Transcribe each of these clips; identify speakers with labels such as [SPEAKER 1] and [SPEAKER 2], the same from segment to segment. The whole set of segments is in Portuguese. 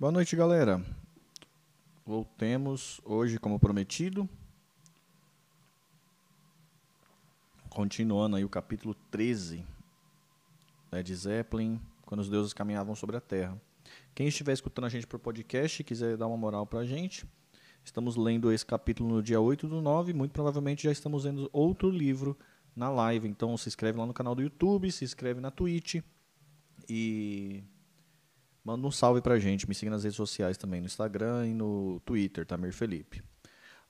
[SPEAKER 1] Boa noite, galera. Voltemos hoje, como prometido. Continuando aí o capítulo 13, Led Zeppelin, quando os deuses caminhavam sobre a terra. Quem estiver escutando a gente por podcast e quiser dar uma moral pra gente, estamos lendo esse capítulo no dia 8 do 9, muito provavelmente já estamos lendo outro livro na live. Então se inscreve lá no canal do YouTube, se inscreve na Twitch e manda um salve pra gente. Me siga nas redes sociais também, no Instagram e no Twitter, Tamir Felipe.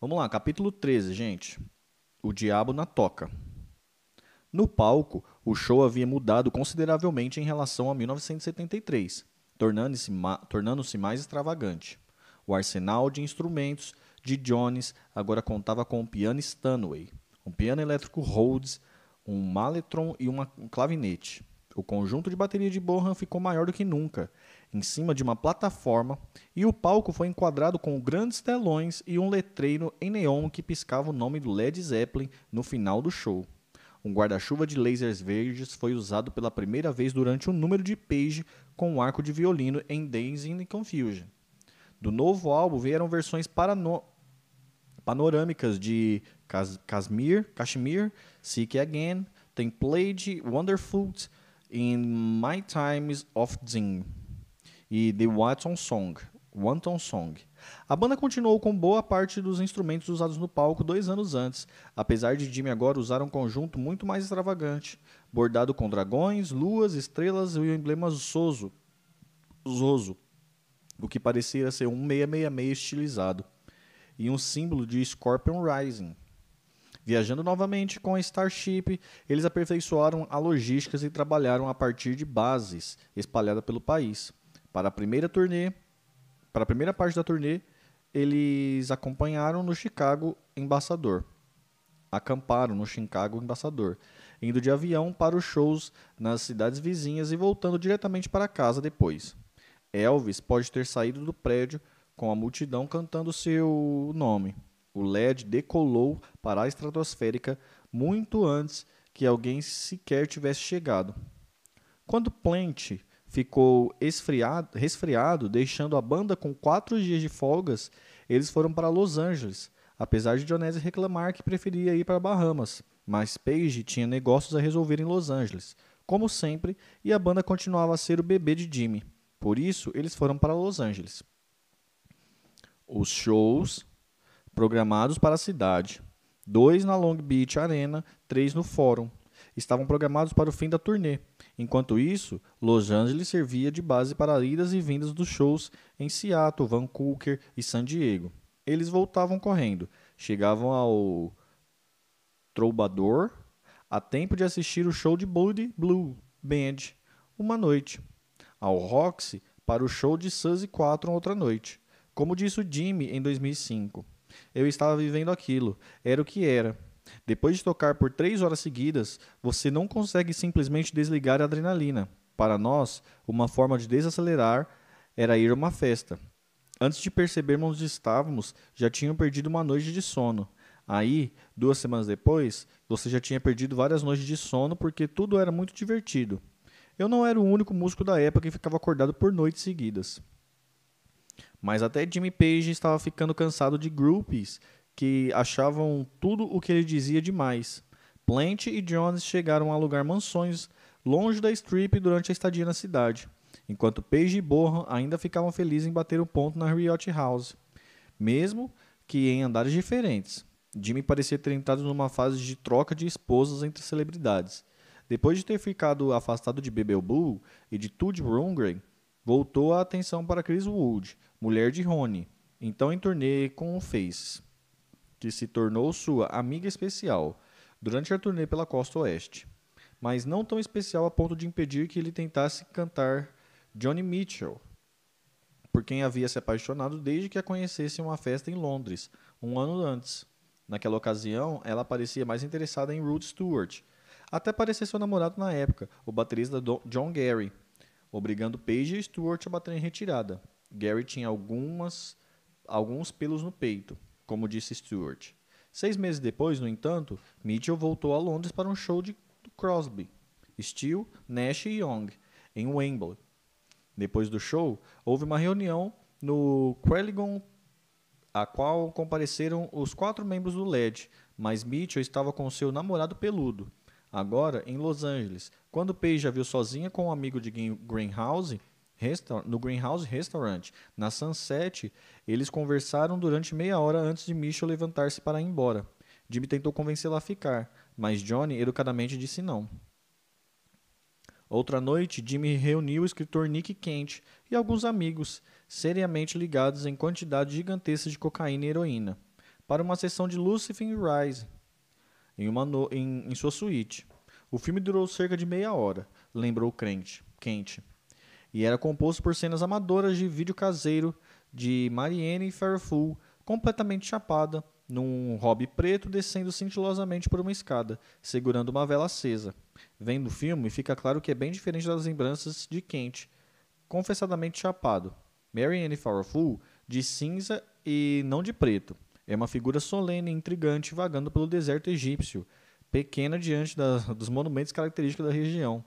[SPEAKER 1] Vamos lá, capítulo 13, gente. O Diabo na Toca. No palco, o show havia mudado consideravelmente em relação a 1973, tornando-se ma tornando mais extravagante. O arsenal de instrumentos de Jones agora contava com um piano Stanway, um piano elétrico Rhodes, um maletron e uma, um clavinete. O conjunto de bateria de Bohan ficou maior do que nunca, em cima de uma plataforma, e o palco foi enquadrado com grandes telões e um letreiro em neon que piscava o nome do Led Zeppelin no final do show. Um guarda-chuva de lasers verdes foi usado pela primeira vez durante um número de Page com um arco de violino em Days in Confusion. Do novo álbum vieram versões parano panorâmicas de Kashmir, Kashmir, Seek Again, Template, Wonderful, in My Times of Zing e The Watson Song, Wanton Song. A banda continuou com boa parte dos instrumentos usados no palco dois anos antes, apesar de Jimmy agora usar um conjunto muito mais extravagante, bordado com dragões, luas, estrelas e o emblema Zoso, Zoso, o que parecia ser um 666 estilizado, e um símbolo de Scorpion Rising. Viajando novamente com a Starship, eles aperfeiçoaram a logística e trabalharam a partir de bases espalhadas pelo país. Para a primeira turnê, para a primeira parte da turnê, eles acompanharam no Chicago Embaixador. Acamparam no Chicago Embaixador, indo de avião para os shows nas cidades vizinhas e voltando diretamente para casa depois. Elvis pode ter saído do prédio com a multidão cantando seu nome. O LED decolou para a estratosférica muito antes que alguém sequer tivesse chegado. Quando Plant ficou esfriado, resfriado, deixando a banda com quatro dias de folgas, eles foram para Los Angeles, apesar de Dionese reclamar que preferia ir para Bahamas. Mas Page tinha negócios a resolver em Los Angeles, como sempre, e a banda continuava a ser o bebê de Jimmy. Por isso, eles foram para Los Angeles. Os shows programados para a cidade, dois na Long Beach Arena, três no Fórum, estavam programados para o fim da turnê. Enquanto isso, Los Angeles servia de base para idas e vindas dos shows em Seattle, Vancouver e San Diego. Eles voltavam correndo, chegavam ao Troubadour a tempo de assistir o show de Bloody Blue Band uma noite, ao Roxy para o show de Suzy 4 outra noite. Como disse o Jimmy em 2005, eu estava vivendo aquilo, era o que era. Depois de tocar por três horas seguidas, você não consegue simplesmente desligar a adrenalina. Para nós, uma forma de desacelerar era ir a uma festa. Antes de percebermos onde estávamos, já tinham perdido uma noite de sono. Aí, duas semanas depois, você já tinha perdido várias noites de sono porque tudo era muito divertido. Eu não era o único músico da época que ficava acordado por noites seguidas. Mas até Jimmy Page estava ficando cansado de groupies que achavam tudo o que ele dizia demais. Plant e Jones chegaram a alugar mansões longe da strip durante a estadia na cidade, enquanto Page e Bohan ainda ficavam felizes em bater o ponto na Riot House, mesmo que em andares diferentes. Jimmy parecia ter entrado numa fase de troca de esposas entre celebridades. Depois de ter ficado afastado de Bebel Blue e de Tud Rundgren, voltou a atenção para Chris Wood, mulher de Rony, então em turnê com o Face, que se tornou sua amiga especial durante a turnê pela costa oeste, mas não tão especial a ponto de impedir que ele tentasse cantar Johnny Mitchell, por quem havia se apaixonado desde que a conhecesse em uma festa em Londres, um ano antes. Naquela ocasião, ela parecia mais interessada em Rod Stewart, até parecer seu namorado na época, o baterista John Gary, obrigando Page e Stewart a bater em retirada. Gary tinha algumas, alguns pelos no peito, como disse Stewart. Seis meses depois, no entanto, Mitchell voltou a Londres para um show de Crosby, Steele, Nash e Young, em Wembley. Depois do show, houve uma reunião no Quelligon, a qual compareceram os quatro membros do LED, mas Mitchell estava com seu namorado peludo. Agora, em Los Angeles, quando Paige a viu sozinha com um amigo de Greenhouse, no Greenhouse Restaurant, na Sunset, eles conversaram durante meia hora antes de Mitchell levantar-se para ir embora. Jimmy tentou convencê-la a ficar, mas Johnny educadamente disse não. Outra noite, Jimmy reuniu o escritor Nick Kent e alguns amigos, seriamente ligados em quantidade gigantesca de cocaína e heroína, para uma sessão de Lucifer Rise em, no... em, em sua suíte. O filme durou cerca de meia hora, lembrou Kent, e era composto por cenas amadoras de vídeo caseiro de Marianne Fairfull, completamente chapada, num hobby preto descendo cintilosamente por uma escada, segurando uma vela acesa. Vendo o filme, fica claro que é bem diferente das lembranças de Kent, confessadamente chapado. Mary Anne Farrell, de cinza e não de preto. É uma figura solene e intrigante vagando pelo deserto egípcio, pequena diante da, dos monumentos característicos da região.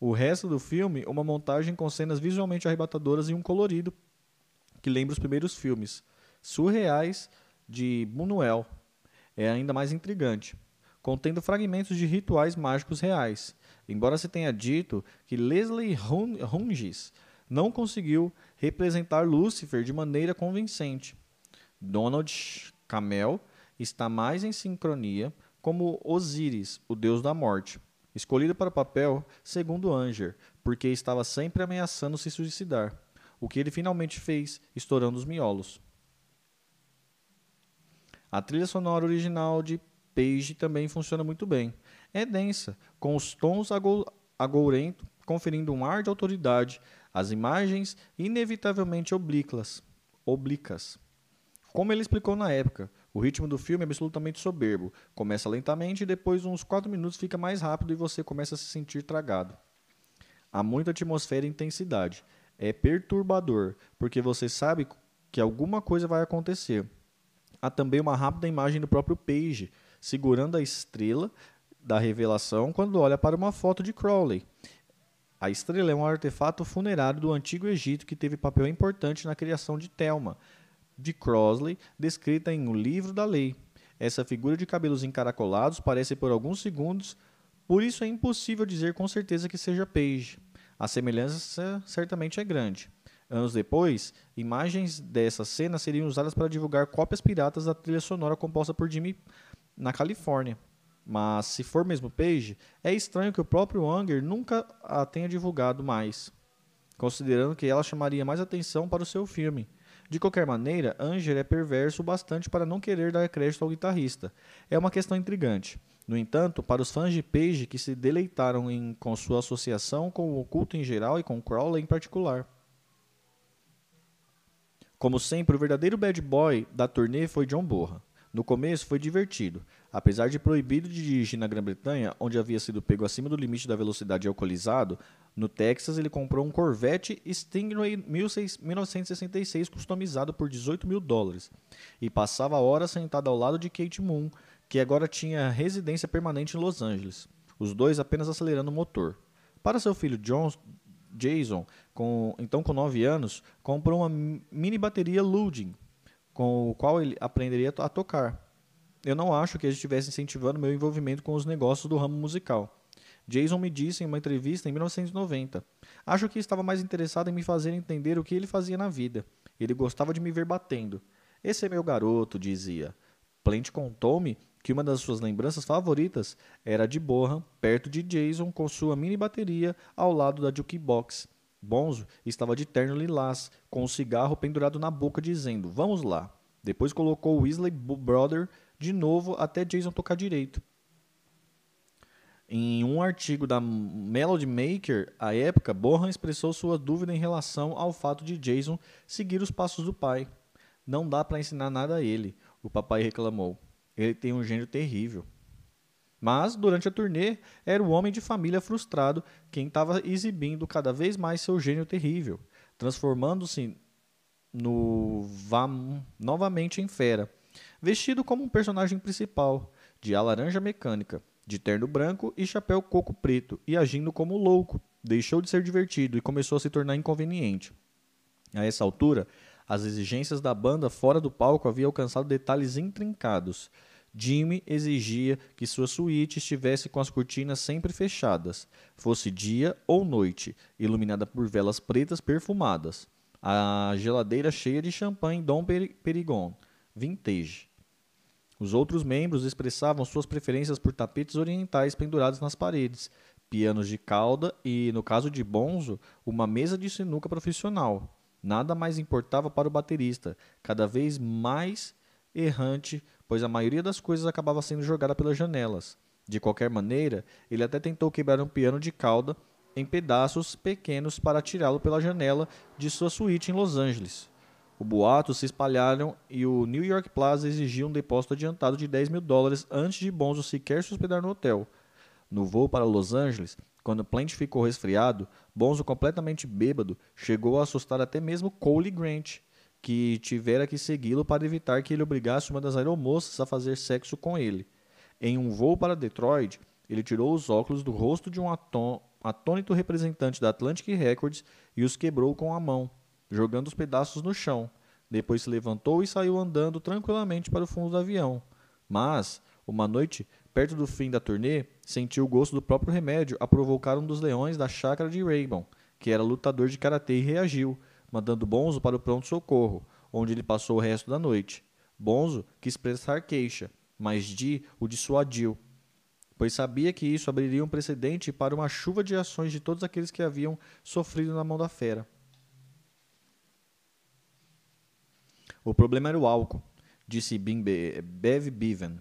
[SPEAKER 1] O resto do filme, uma montagem com cenas visualmente arrebatadoras e um colorido que lembra os primeiros filmes, surreais de Buñuel. É ainda mais intrigante contendo fragmentos de rituais mágicos reais, embora se tenha dito que Leslie Hunges não conseguiu representar Lúcifer de maneira convincente. Donald Camel está mais em sincronia como Osíris, o deus da morte, escolhido para o papel segundo Anger, porque estava sempre ameaçando se suicidar, o que ele finalmente fez, estourando os miolos. A trilha sonora original de Page também funciona muito bem. É densa, com os tons agourentos, conferindo um ar de autoridade, as imagens inevitavelmente oblíquas. Como ele explicou na época, o ritmo do filme é absolutamente soberbo. Começa lentamente e depois uns 4 minutos fica mais rápido e você começa a se sentir tragado. Há muita atmosfera e intensidade. É perturbador, porque você sabe que alguma coisa vai acontecer. Há também uma rápida imagem do próprio Page, segurando a estrela da revelação quando olha para uma foto de Crowley. A estrela é um artefato funerário do Antigo Egito que teve papel importante na criação de Thelma, de Crossley, descrita em O Livro da Lei. Essa figura de cabelos encaracolados parece por alguns segundos, por isso é impossível dizer com certeza que seja Page. A semelhança certamente é grande. Anos depois, imagens dessa cena seriam usadas para divulgar cópias piratas da trilha sonora composta por Jimmy na Califórnia. Mas se for mesmo Page, é estranho que o próprio Anger nunca a tenha divulgado mais, considerando que ela chamaria mais atenção para o seu filme. De qualquer maneira, Anger é perverso bastante para não querer dar crédito ao guitarrista. É uma questão intrigante. No entanto, para os fãs de Page que se deleitaram em, com sua associação com o oculto em geral e com Crowley em particular. Como sempre, o verdadeiro bad boy da turnê foi John Borra. No começo foi divertido. Apesar de proibido de dirigir na Grã-Bretanha, onde havia sido pego acima do limite da velocidade alcoolizado, no Texas ele comprou um Corvette Stingray 1966 customizado por 18 mil dólares e passava horas sentado ao lado de Kate Moon, que agora tinha residência permanente em Los Angeles. Os dois apenas acelerando o motor. Para seu filho John, Jason, com, então com 9 anos, comprou uma mini bateria Luding com o qual ele aprenderia a tocar. Eu não acho que ele estivesse incentivando meu envolvimento com os negócios do ramo musical. Jason me disse em uma entrevista em 1990. Acho que estava mais interessado em me fazer entender o que ele fazia na vida. Ele gostava de me ver batendo. Esse é meu garoto, dizia. Plant contou-me que uma das suas lembranças favoritas era de Bohan, perto de Jason, com sua mini bateria ao lado da jukebox. Bonzo estava de terno lilás, com um cigarro pendurado na boca, dizendo: Vamos lá. Depois colocou o Weasley Brother de novo até Jason tocar direito. Em um artigo da Melody Maker, à época, Bohan expressou sua dúvida em relação ao fato de Jason seguir os passos do pai. Não dá para ensinar nada a ele, o papai reclamou. Ele tem um gênio terrível. Mas, durante a turnê, era o homem de família frustrado quem estava exibindo cada vez mais seu gênio terrível, transformando-se no Vam novamente em fera, vestido como um personagem principal, de a laranja mecânica, de terno branco e chapéu coco preto, e agindo como louco, deixou de ser divertido e começou a se tornar inconveniente. A essa altura, as exigências da banda fora do palco haviam alcançado detalhes intrincados. Jimmy exigia que sua suíte estivesse com as cortinas sempre fechadas, fosse dia ou noite, iluminada por velas pretas perfumadas. A geladeira cheia de champanhe Dom Perigon, vintage. Os outros membros expressavam suas preferências por tapetes orientais pendurados nas paredes, pianos de cauda e, no caso de Bonzo, uma mesa de sinuca profissional. Nada mais importava para o baterista, cada vez mais errante, pois a maioria das coisas acabava sendo jogada pelas janelas. De qualquer maneira, ele até tentou quebrar um piano de cauda em pedaços pequenos para tirá-lo pela janela de sua suíte em Los Angeles. O boato se espalharam e o New York Plaza exigiu um depósito adiantado de 10 mil dólares antes de Bonzo sequer se hospedar no hotel. No voo para Los Angeles, quando Plant ficou resfriado, Bonzo, completamente bêbado, chegou a assustar até mesmo Cole Grant, que tivera que segui-lo para evitar que ele obrigasse uma das aeromoças a fazer sexo com ele. Em um voo para Detroit, ele tirou os óculos do rosto de um atônito representante da Atlantic Records e os quebrou com a mão jogando os pedaços no chão. Depois se levantou e saiu andando tranquilamente para o fundo do avião. Mas, uma noite, perto do fim da turnê, sentiu o gosto do próprio remédio a provocar um dos leões da chácara de Raybon, que era lutador de karatê e reagiu, mandando Bonzo para o pronto-socorro, onde ele passou o resto da noite. Bonzo quis prestar queixa, mas Di o dissuadiu, pois sabia que isso abriria um precedente para uma chuva de ações de todos aqueles que haviam sofrido na mão da fera. O problema era o álcool, disse Bev Bevan.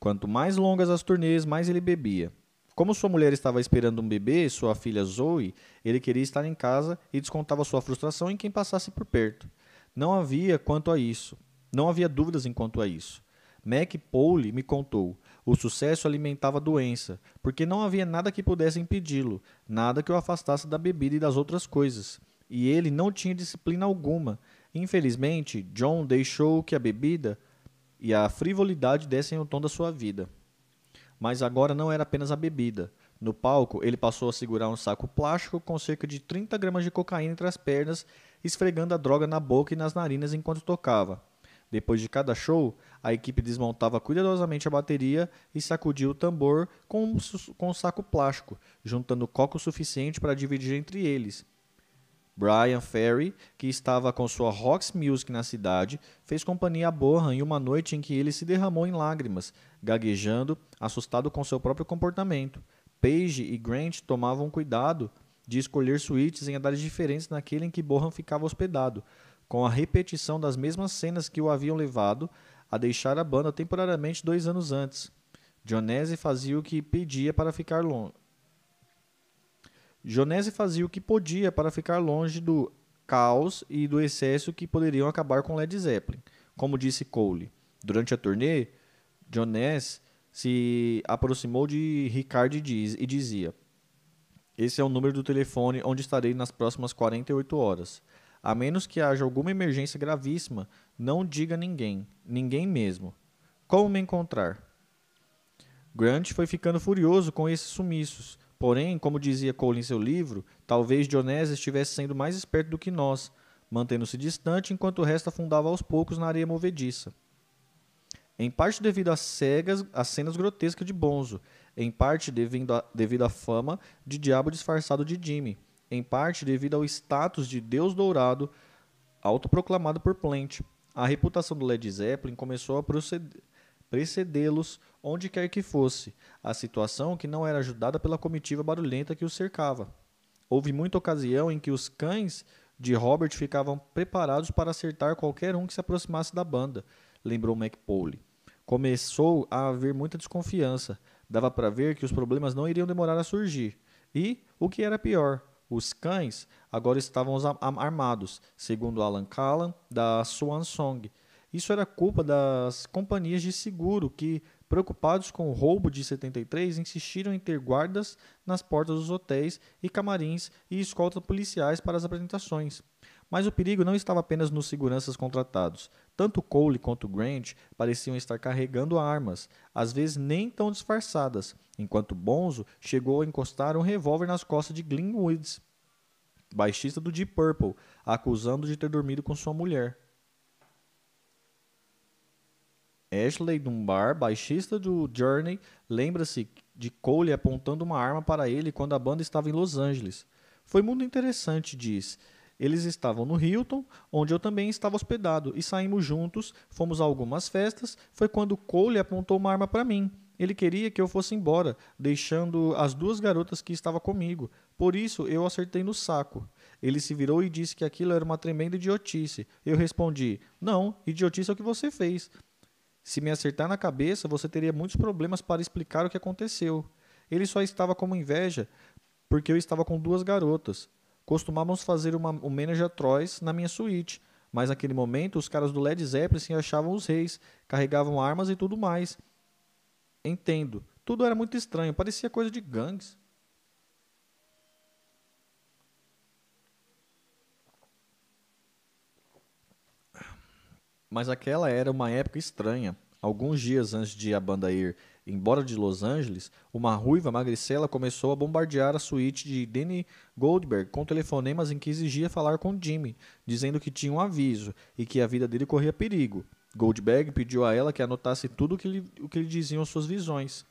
[SPEAKER 1] Quanto mais longas as turnês, mais ele bebia. Como sua mulher estava esperando um bebê, sua filha Zoe, ele queria estar em casa e descontava sua frustração em quem passasse por perto. Não havia quanto a isso. Não havia dúvidas quanto a isso. Mac Pole me contou. O sucesso alimentava a doença, porque não havia nada que pudesse impedi-lo, nada que o afastasse da bebida e das outras coisas. E ele não tinha disciplina alguma, Infelizmente, John deixou que a bebida e a frivolidade dessem o tom da sua vida. Mas agora não era apenas a bebida. No palco, ele passou a segurar um saco plástico com cerca de 30 gramas de cocaína entre as pernas, esfregando a droga na boca e nas narinas enquanto tocava. Depois de cada show, a equipe desmontava cuidadosamente a bateria e sacudia o tambor com um, um saco plástico, juntando coco suficiente para dividir entre eles. Brian Ferry, que estava com sua Rocks Music na cidade, fez companhia a Bohan em uma noite em que ele se derramou em lágrimas, gaguejando, assustado com seu próprio comportamento. Page e Grant tomavam cuidado de escolher suítes em andares diferentes naquele em que Bohan ficava hospedado, com a repetição das mesmas cenas que o haviam levado a deixar a banda temporariamente dois anos antes. Dionese fazia o que pedia para ficar longe Jonese fazia o que podia para ficar longe do caos e do excesso que poderiam acabar com Led Zeppelin. Como disse Cole, durante a turnê, Jonese se aproximou de Ricard e dizia: Esse é o número do telefone onde estarei nas próximas 48 horas. A menos que haja alguma emergência gravíssima, não diga a ninguém, ninguém mesmo. Como me encontrar? Grant foi ficando furioso com esses sumiços Porém, como dizia Cole em seu livro, talvez Dionésio estivesse sendo mais esperto do que nós, mantendo-se distante enquanto o resto afundava aos poucos na areia movediça. Em parte devido às cegas, às cenas grotescas de Bonzo, em parte devido, devido à fama de diabo disfarçado de Jimmy, em parte devido ao status de Deus dourado autoproclamado por Plant. A reputação do Led Zeppelin começou a proceder precedê-los onde quer que fosse, a situação que não era ajudada pela comitiva barulhenta que os cercava. Houve muita ocasião em que os cães de Robert ficavam preparados para acertar qualquer um que se aproximasse da banda, lembrou McPole. Começou a haver muita desconfiança. Dava para ver que os problemas não iriam demorar a surgir. E, o que era pior, os cães agora estavam armados, segundo Alan Callan, da Swan Song, isso era culpa das companhias de seguro que, preocupados com o roubo de 73, insistiram em ter guardas nas portas dos hotéis e camarins e escoltas policiais para as apresentações. Mas o perigo não estava apenas nos seguranças contratados. Tanto Cole quanto Grant pareciam estar carregando armas, às vezes nem tão disfarçadas, enquanto Bonzo chegou a encostar um revólver nas costas de Glenn Woods, baixista do Deep Purple, acusando de ter dormido com sua mulher. Ashley Dunbar, baixista do Journey, lembra-se de Cole apontando uma arma para ele quando a banda estava em Los Angeles. Foi muito interessante, diz. Eles estavam no Hilton, onde eu também estava hospedado, e saímos juntos, fomos a algumas festas. Foi quando Cole apontou uma arma para mim. Ele queria que eu fosse embora, deixando as duas garotas que estavam comigo. Por isso eu acertei no saco. Ele se virou e disse que aquilo era uma tremenda idiotice. Eu respondi: Não, idiotice é o que você fez. Se me acertar na cabeça, você teria muitos problemas para explicar o que aconteceu. Ele só estava como inveja porque eu estava com duas garotas. Costumávamos fazer uma homenagem a Troyes na minha suíte, mas naquele momento os caras do Led Zeppelin se achavam os reis, carregavam armas e tudo mais. Entendo. Tudo era muito estranho, parecia coisa de gangues. Mas aquela era uma época estranha. Alguns dias antes de a banda ir embora de Los Angeles, uma ruiva magricela começou a bombardear a suíte de Danny Goldberg com telefonemas em que exigia falar com Jimmy, dizendo que tinha um aviso e que a vida dele corria perigo. Goldberg pediu a ela que anotasse tudo o que lhe, o que lhe diziam suas visões,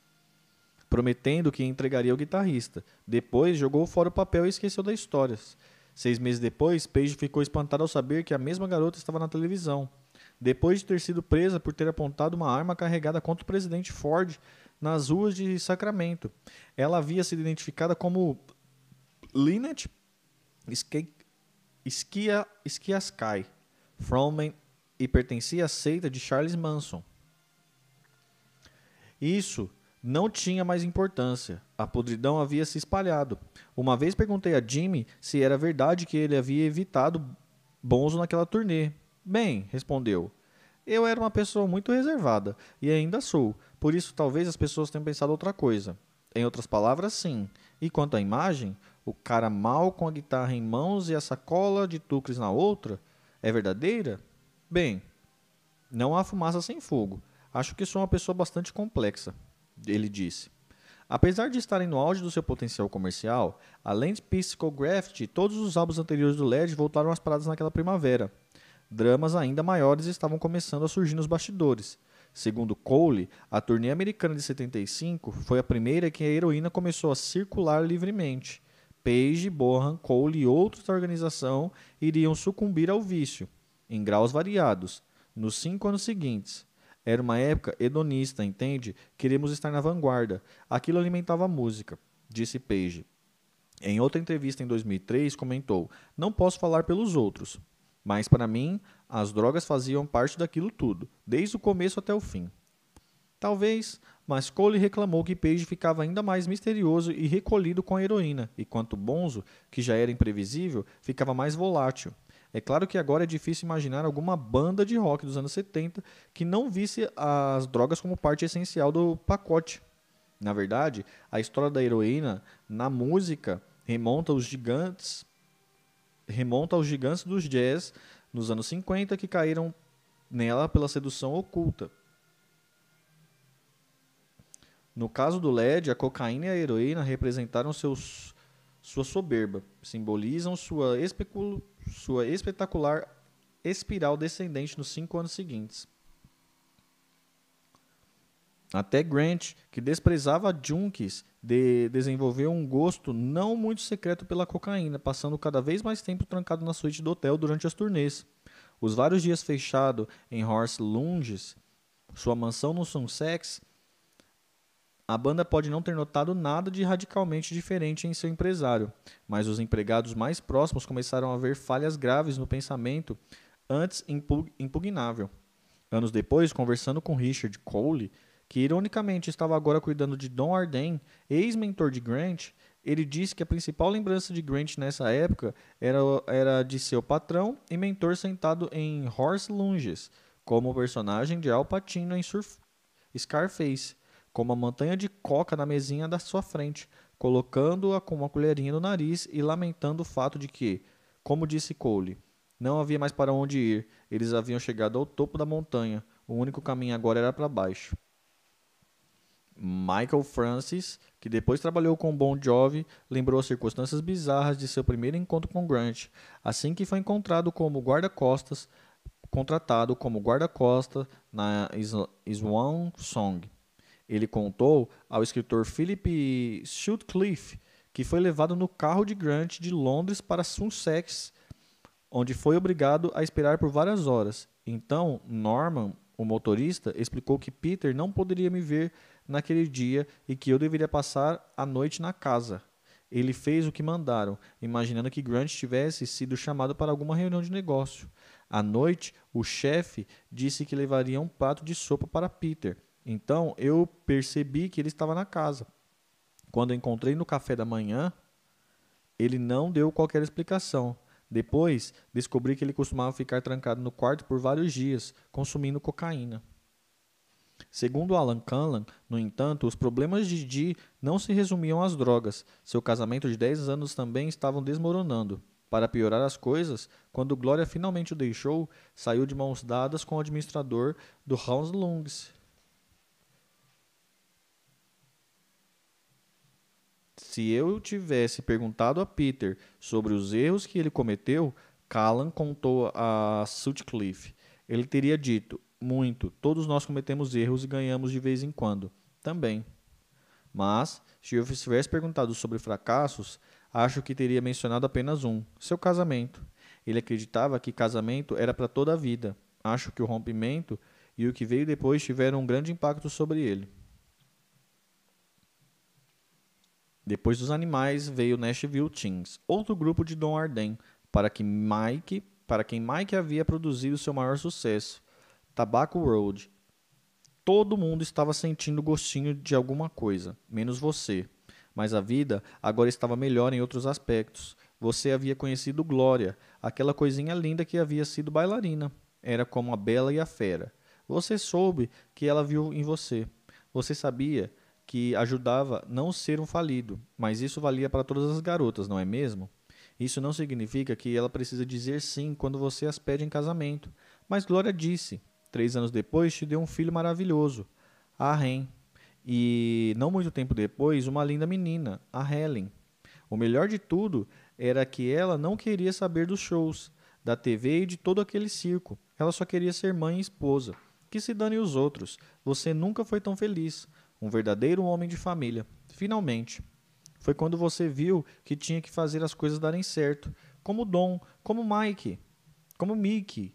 [SPEAKER 1] prometendo que entregaria ao guitarrista. Depois jogou fora o papel e esqueceu das histórias. Seis meses depois, Paige ficou espantada ao saber que a mesma garota estava na televisão depois de ter sido presa por ter apontado uma arma carregada contra o presidente Ford nas ruas de Sacramento. Ela havia sido identificada como Lynette Skiasky Froman e pertencia à seita de Charles Manson. Isso não tinha mais importância. A podridão havia se espalhado. Uma vez perguntei a Jimmy se era verdade que ele havia evitado Bonzo naquela turnê. Bem, respondeu. Eu era uma pessoa muito reservada e ainda sou, por isso talvez as pessoas tenham pensado outra coisa. Em outras palavras, sim. E quanto à imagem, o cara mal com a guitarra em mãos e a sacola de tucres na outra, é verdadeira? Bem, não há fumaça sem fogo. Acho que sou uma pessoa bastante complexa, ele disse. Apesar de estarem no auge do seu potencial comercial, além de Graffiti, todos os álbuns anteriores do LED voltaram às paradas naquela primavera dramas ainda maiores estavam começando a surgir nos bastidores. Segundo Cole, a turnê americana de 75 foi a primeira que a heroína começou a circular livremente. Page, Bohan, Cole e outros da organização iriam sucumbir ao vício, em graus variados, nos cinco anos seguintes. Era uma época hedonista, entende? Queremos estar na vanguarda. Aquilo alimentava a música, disse Page. Em outra entrevista em 2003, comentou: Não posso falar pelos outros, mas para mim, as drogas faziam parte daquilo tudo, desde o começo até o fim. Talvez, mas Cole reclamou que Page ficava ainda mais misterioso e recolhido com a heroína, enquanto Bonzo, que já era imprevisível, ficava mais volátil. É claro que agora é difícil imaginar alguma banda de rock dos anos 70 que não visse as drogas como parte essencial do pacote. Na verdade, a história da heroína na música remonta aos gigantes remonta aos gigantes dos jazz nos anos 50 que caíram nela pela sedução oculta. No caso do LED, a cocaína e a heroína representaram seus, sua soberba, simbolizam sua, sua espetacular espiral descendente nos cinco anos seguintes. Até Grant, que desprezava junkies, de desenvolveu um gosto não muito secreto pela cocaína, passando cada vez mais tempo trancado na suíte do hotel durante as turnês. Os vários dias fechado em Horse Lunges, sua mansão no Sussex, a banda pode não ter notado nada de radicalmente diferente em seu empresário, mas os empregados mais próximos começaram a ver falhas graves no pensamento antes impugnável. Anos depois, conversando com Richard Cole, que ironicamente estava agora cuidando de Don Arden, ex-mentor de Grant, ele disse que a principal lembrança de Grant nessa época era, era de seu patrão e mentor sentado em Horse Lunges, como o personagem de Al Pacino em Surf Scarface, com uma montanha de coca na mesinha da sua frente, colocando-a com uma colherinha no nariz e lamentando o fato de que, como disse Cole, Não havia mais para onde ir. Eles haviam chegado ao topo da montanha. O único caminho agora era para baixo. Michael Francis, que depois trabalhou com Bon Jovi, lembrou as circunstâncias bizarras de seu primeiro encontro com Grant, assim que foi encontrado como guarda-costas, contratado como guarda-costas na Swan Song. Ele contou ao escritor Philip Sutcliffe que foi levado no carro de Grant de Londres para Sussex, onde foi obrigado a esperar por várias horas. Então, Norman, o motorista, explicou que Peter não poderia me ver naquele dia e que eu deveria passar a noite na casa. Ele fez o que mandaram, imaginando que Grant tivesse sido chamado para alguma reunião de negócio. À noite, o chefe disse que levaria um prato de sopa para Peter. Então eu percebi que ele estava na casa. Quando encontrei no café da manhã, ele não deu qualquer explicação. Depois, descobri que ele costumava ficar trancado no quarto por vários dias, consumindo cocaína. Segundo Alan Cullen, no entanto, os problemas de Dee não se resumiam às drogas. Seu casamento de 10 anos também estavam desmoronando. Para piorar as coisas, quando Gloria finalmente o deixou, saiu de mãos dadas com o administrador do Hans Lungs. Se eu tivesse perguntado a Peter sobre os erros que ele cometeu, Callan contou a Sutcliffe. Ele teria dito: muito. Todos nós cometemos erros e ganhamos de vez em quando. Também. Mas, se eu tivesse perguntado sobre fracassos, acho que teria mencionado apenas um: seu casamento. Ele acreditava que casamento era para toda a vida. Acho que o rompimento e o que veio depois tiveram um grande impacto sobre ele. Depois dos animais veio Nashville Teens, outro grupo de Don Arden, para que Mike, para quem Mike havia produzido seu maior sucesso. Tobacco Road. Todo mundo estava sentindo gostinho de alguma coisa, menos você. Mas a vida agora estava melhor em outros aspectos. Você havia conhecido Glória, aquela coisinha linda que havia sido bailarina. Era como a bela e a fera. Você soube que ela viu em você. Você sabia que ajudava não ser um falido, mas isso valia para todas as garotas, não é mesmo? Isso não significa que ela precisa dizer sim quando você as pede em casamento. Mas Glória disse: Três anos depois, te deu um filho maravilhoso, a Ren. E não muito tempo depois, uma linda menina, a Helen. O melhor de tudo era que ela não queria saber dos shows, da TV e de todo aquele circo. Ela só queria ser mãe e esposa. Que se dane os outros. Você nunca foi tão feliz. Um verdadeiro homem de família. Finalmente. Foi quando você viu que tinha que fazer as coisas darem certo. Como Dom, como Mike, como Mickey,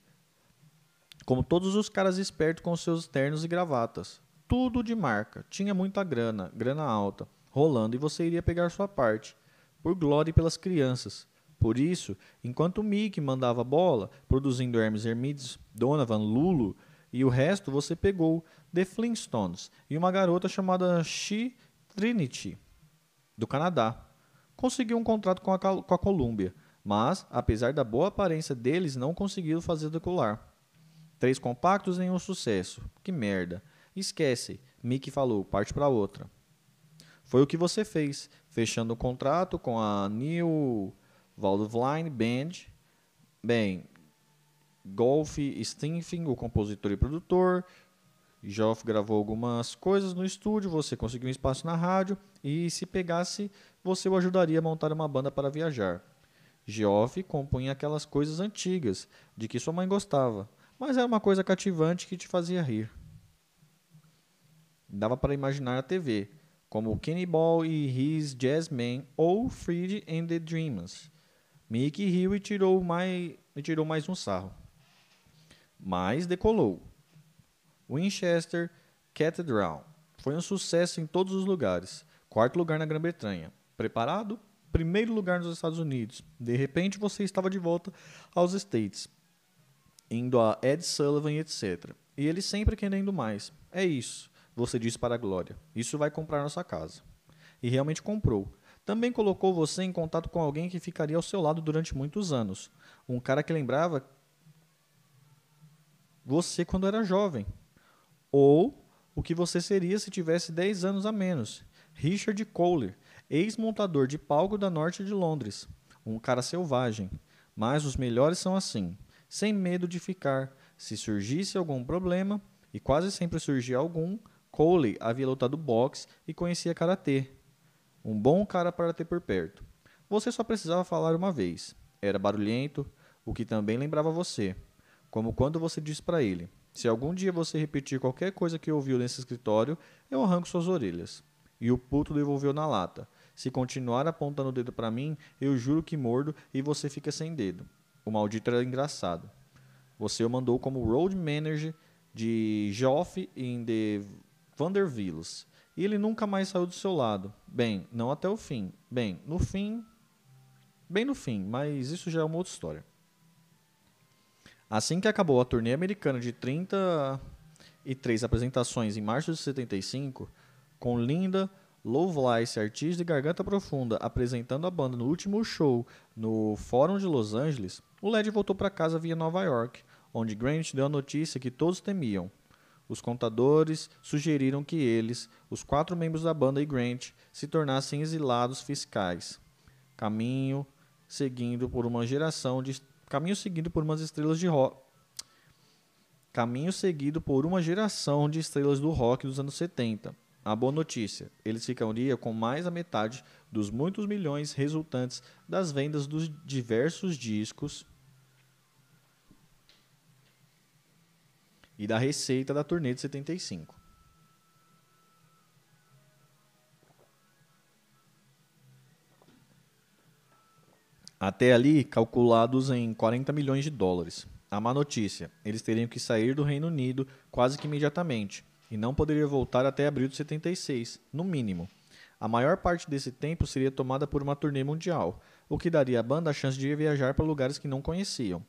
[SPEAKER 1] como todos os caras espertos com seus ternos e gravatas. Tudo de marca. Tinha muita grana, grana alta, rolando e você iria pegar sua parte. Por glória e pelas crianças. Por isso, enquanto Mickey mandava bola, produzindo Hermes Hermides, Donovan, Lulu e o resto você pegou The Flintstones e uma garota chamada She Trinity, do Canadá. Conseguiu um contrato com a, com a Columbia, mas, apesar da boa aparência deles, não conseguiram fazer decolar. Três compactos em um sucesso. Que merda. Esquece. Mickey falou, parte para outra. Foi o que você fez, fechando o contrato com a New Waldline Band. Bem, Golf Stinfing, o compositor e produtor. Joff gravou algumas coisas no estúdio, você conseguiu um espaço na rádio e se pegasse, você o ajudaria a montar uma banda para viajar. Geoff compunha aquelas coisas antigas de que sua mãe gostava mas era uma coisa cativante que te fazia rir. Dava para imaginar a TV, como Kenny Ball e His Jazzman ou Fred and the Dreamers. Mickey riu e tirou mais, e tirou mais um sarro. Mas decolou. Winchester Cathedral foi um sucesso em todos os lugares. Quarto lugar na Grã-Bretanha. Preparado? Primeiro lugar nos Estados Unidos. De repente você estava de volta aos States indo a Ed Sullivan etc. E ele sempre querendo mais. É isso, você disse para a Glória. Isso vai comprar nossa casa. E realmente comprou. Também colocou você em contato com alguém que ficaria ao seu lado durante muitos anos. Um cara que lembrava você quando era jovem. Ou o que você seria se tivesse 10 anos a menos. Richard Kohler, ex-montador de palco da norte de Londres. Um cara selvagem. mas os melhores são assim, sem medo de ficar. Se surgisse algum problema, e quase sempre surgia algum, Cole havia lutado boxe e conhecia karatê. Um bom cara para ter por perto. Você só precisava falar uma vez. Era barulhento, o que também lembrava você. Como quando você disse para ele: Se algum dia você repetir qualquer coisa que ouviu nesse escritório, eu arranco suas orelhas. E o puto devolveu na lata: Se continuar apontando o dedo para mim, eu juro que mordo e você fica sem dedo. O maldito era engraçado. Você o mandou como road manager de Joff em The Vandervilles. E ele nunca mais saiu do seu lado. Bem, não até o fim. Bem, no fim. Bem no fim, mas isso já é uma outra história. Assim que acabou a turnê americana de 33 apresentações em março de 75, com Linda Lovelace, artista de Garganta Profunda, apresentando a banda no último show no Fórum de Los Angeles, o Led voltou para casa via Nova York, onde Grant deu a notícia que todos temiam. Os contadores sugeriram que eles, os quatro membros da banda e Grant, se tornassem exilados fiscais. Caminho seguindo por uma geração de caminho seguido por umas estrelas de rock. Caminho seguido por uma geração de estrelas do rock dos anos 70. A boa notícia: eles ficariam com mais da metade dos muitos milhões resultantes das vendas dos diversos discos e da receita da turnê de 75. Até ali, calculados em 40 milhões de dólares. A má notícia: eles teriam que sair do Reino Unido quase que imediatamente e não poderia voltar até abril de 76, no mínimo. A maior parte desse tempo seria tomada por uma turnê mundial, o que daria à banda a chance de viajar para lugares que não conheciam.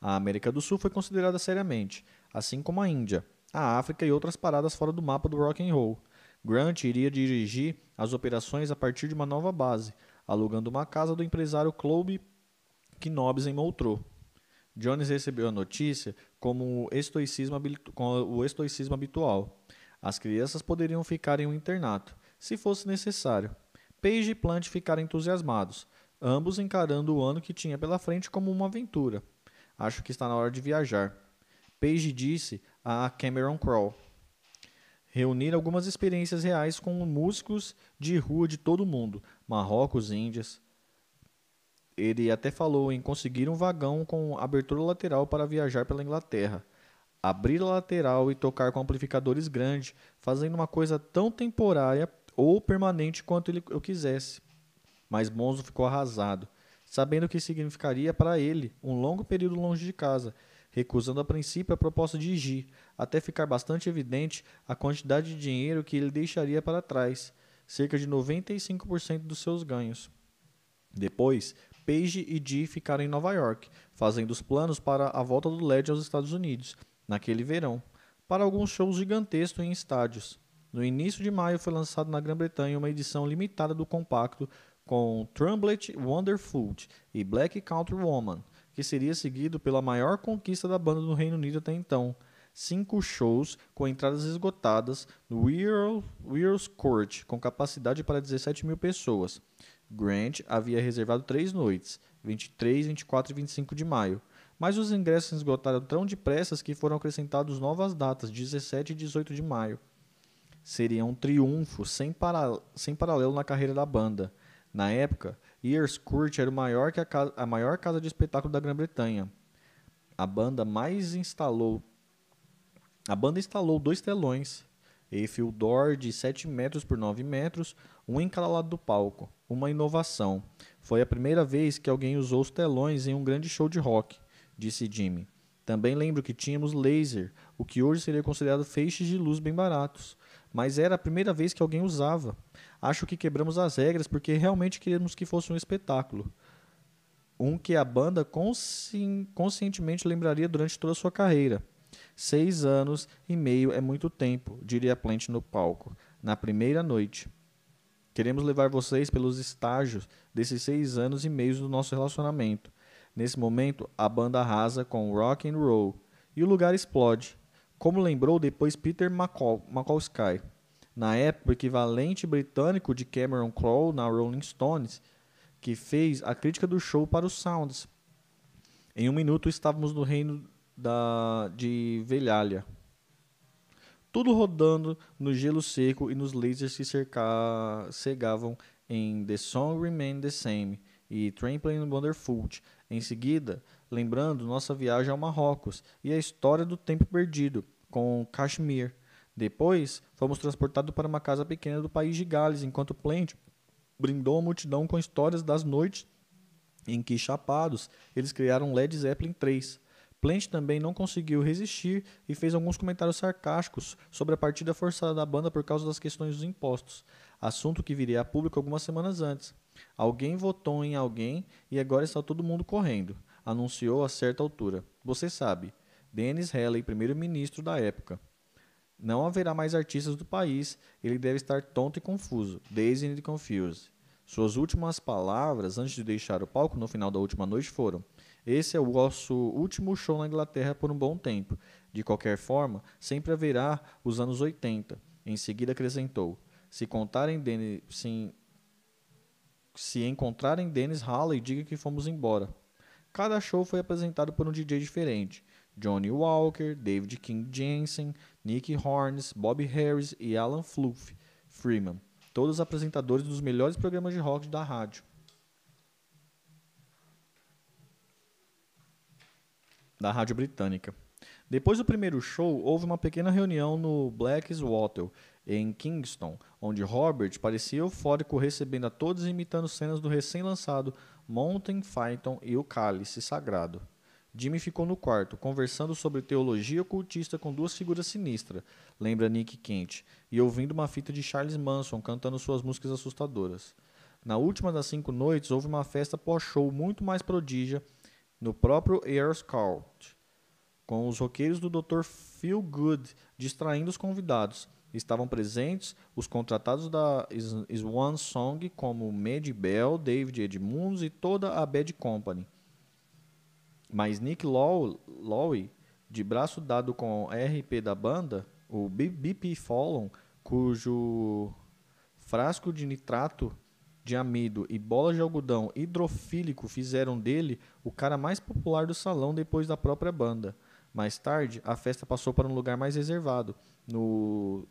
[SPEAKER 1] A América do Sul foi considerada seriamente, assim como a Índia, a África e outras paradas fora do mapa do rock and roll. Grant iria dirigir as operações a partir de uma nova base, alugando uma casa do empresário Clube Knobs em Montreux. Jones recebeu a notícia como o estoicismo, com o estoicismo habitual. As crianças poderiam ficar em um internato, se fosse necessário. Page e Plant ficaram entusiasmados, ambos encarando o ano que tinha pela frente como uma aventura. Acho que está na hora de viajar. Page disse a Cameron Crowe. Reunir algumas experiências reais com músicos de rua de todo o mundo, Marrocos, Índias. Ele até falou em conseguir um vagão com abertura lateral para viajar pela Inglaterra. Abrir a lateral e tocar com amplificadores grandes, fazendo uma coisa tão temporária ou permanente quanto ele, eu quisesse. Mas Monzo ficou arrasado, sabendo o que significaria para ele um longo período longe de casa recusando a princípio a proposta de Gi, até ficar bastante evidente a quantidade de dinheiro que ele deixaria para trás, cerca de 95% dos seus ganhos. Depois, Page e Dee ficaram em Nova York, fazendo os planos para a volta do LED aos Estados Unidos, naquele verão, para alguns shows gigantescos em estádios. No início de maio foi lançado na Grã-Bretanha uma edição limitada do compacto com Trumpet Wonderfoot e Black Country Woman, que seria seguido pela maior conquista da banda no Reino Unido até então. Cinco shows com entradas esgotadas no Earls Court, com capacidade para 17 mil pessoas. Grant havia reservado três noites, 23, 24 e 25 de maio, mas os ingressos se esgotaram tão depressa que foram acrescentados novas datas, 17 e 18 de maio. Seria um triunfo sem, para... sem paralelo na carreira da banda. Na época, Ears Court era maior que a, a maior casa de espetáculo da Grã-Bretanha. A banda mais instalou a banda instalou dois telões, Eiffel Door de 7 metros por 9 metros, um em cada lado do palco. Uma inovação. Foi a primeira vez que alguém usou os telões em um grande show de rock, disse Jimmy. Também lembro que tínhamos laser, o que hoje seria considerado feixes de luz bem baratos, mas era a primeira vez que alguém usava. Acho que quebramos as regras porque realmente queríamos que fosse um espetáculo. Um que a banda consci conscientemente lembraria durante toda a sua carreira. Seis anos e meio é muito tempo, diria Plant no palco, na primeira noite. Queremos levar vocês pelos estágios desses seis anos e meio do nosso relacionamento. Nesse momento, a banda arrasa com rock and roll e o lugar explode, como lembrou depois Peter McCall, na época o equivalente britânico de Cameron Crowe na Rolling Stones, que fez a crítica do show para os Sounds. Em um minuto estávamos no reino da, de Velhalha. Tudo rodando no gelo seco e nos lasers que cerca, cegavam em The Song Remain the Same e Trampling Wonderfoot. Em seguida, lembrando nossa viagem ao Marrocos e a história do tempo perdido com Kashmir. Depois, fomos transportados para uma casa pequena do país de Gales, enquanto Plant brindou a multidão com histórias das noites em que, chapados, eles criaram Led Zeppelin 3. Plant também não conseguiu resistir e fez alguns comentários sarcásticos sobre a partida forçada da banda por causa das questões dos impostos, assunto que viria a público algumas semanas antes. Alguém votou em alguém e agora está todo mundo correndo, anunciou a certa altura. Você sabe, Dennis Halley, primeiro-ministro da época. Não haverá mais artistas do país, ele deve estar tonto e confuso, dazed and confused. Suas últimas palavras antes de deixar o palco no final da última noite foram: Esse é o nosso último show na Inglaterra por um bom tempo. De qualquer forma, sempre haverá os anos 80. Em seguida acrescentou: Se contarem Dennis, se, se encontrarem Dennis Halley, diga que fomos embora. Cada show foi apresentado por um DJ diferente. Johnny Walker, David King Jensen, Nick Horns, Bob Harris e Alan Fluff Freeman, todos apresentadores dos melhores programas de rock da rádio. Da rádio britânica. Depois do primeiro show, houve uma pequena reunião no Black's-Water, em Kingston, onde Robert parecia eufórico recebendo a todos imitando cenas do recém-lançado Mountain Python e o Cálice Sagrado. Jimmy ficou no quarto, conversando sobre teologia ocultista com duas figuras sinistras, lembra Nick Kent, e ouvindo uma fita de Charles Manson cantando suas músicas assustadoras. Na última das cinco noites, houve uma festa pós-show muito mais prodígia no próprio Air Scout, com os roqueiros do Dr. Phil Good distraindo os convidados. Estavam presentes os contratados da Swan Song, como Mad Bell, David Edmunds e toda a Bad Company. Mas Nick Lowe, de braço dado com a RP da banda, o BP Fallon, cujo frasco de nitrato de amido e bola de algodão hidrofílico fizeram dele o cara mais popular do salão depois da própria banda. Mais tarde, a festa passou para um lugar mais reservado, no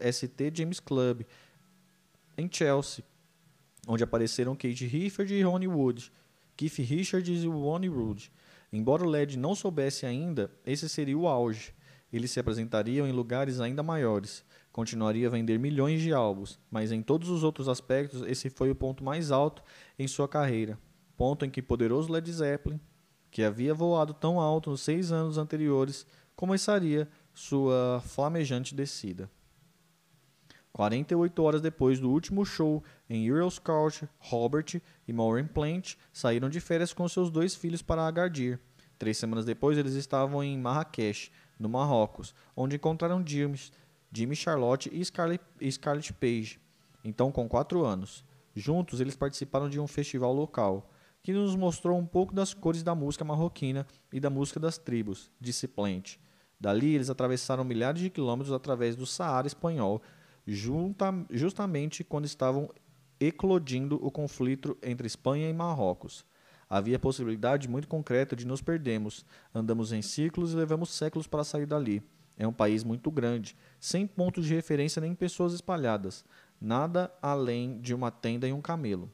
[SPEAKER 1] ST James Club, em Chelsea, onde apareceram Kate Rifford e Ronnie Wood. Keith Richards e Ronnie Wood. Embora o LED não soubesse ainda, esse seria o auge. Eles se apresentariam em lugares ainda maiores. Continuaria a vender milhões de álbuns, mas em todos os outros aspectos, esse foi o ponto mais alto em sua carreira. Ponto em que poderoso Led Zeppelin, que havia voado tão alto nos seis anos anteriores, começaria sua flamejante descida. 48 horas depois do último show em Euroscout, Robert e Maureen Plant saíram de férias com seus dois filhos para Agadir. Três semanas depois, eles estavam em Marrakech, no Marrocos, onde encontraram Jimmy, Jimmy Charlotte e Scarlett, Scarlett Page, então com quatro anos. Juntos, eles participaram de um festival local, que nos mostrou um pouco das cores da música marroquina e da música das tribos, disse Plant. Dali, eles atravessaram milhares de quilômetros através do Saara espanhol junta, justamente quando estavam eclodindo o conflito entre Espanha e Marrocos. Havia possibilidade muito concreta de nos perdermos. Andamos em círculos e levamos séculos para sair dali. É um país muito grande, sem pontos de referência nem pessoas espalhadas, nada além de uma tenda e um camelo.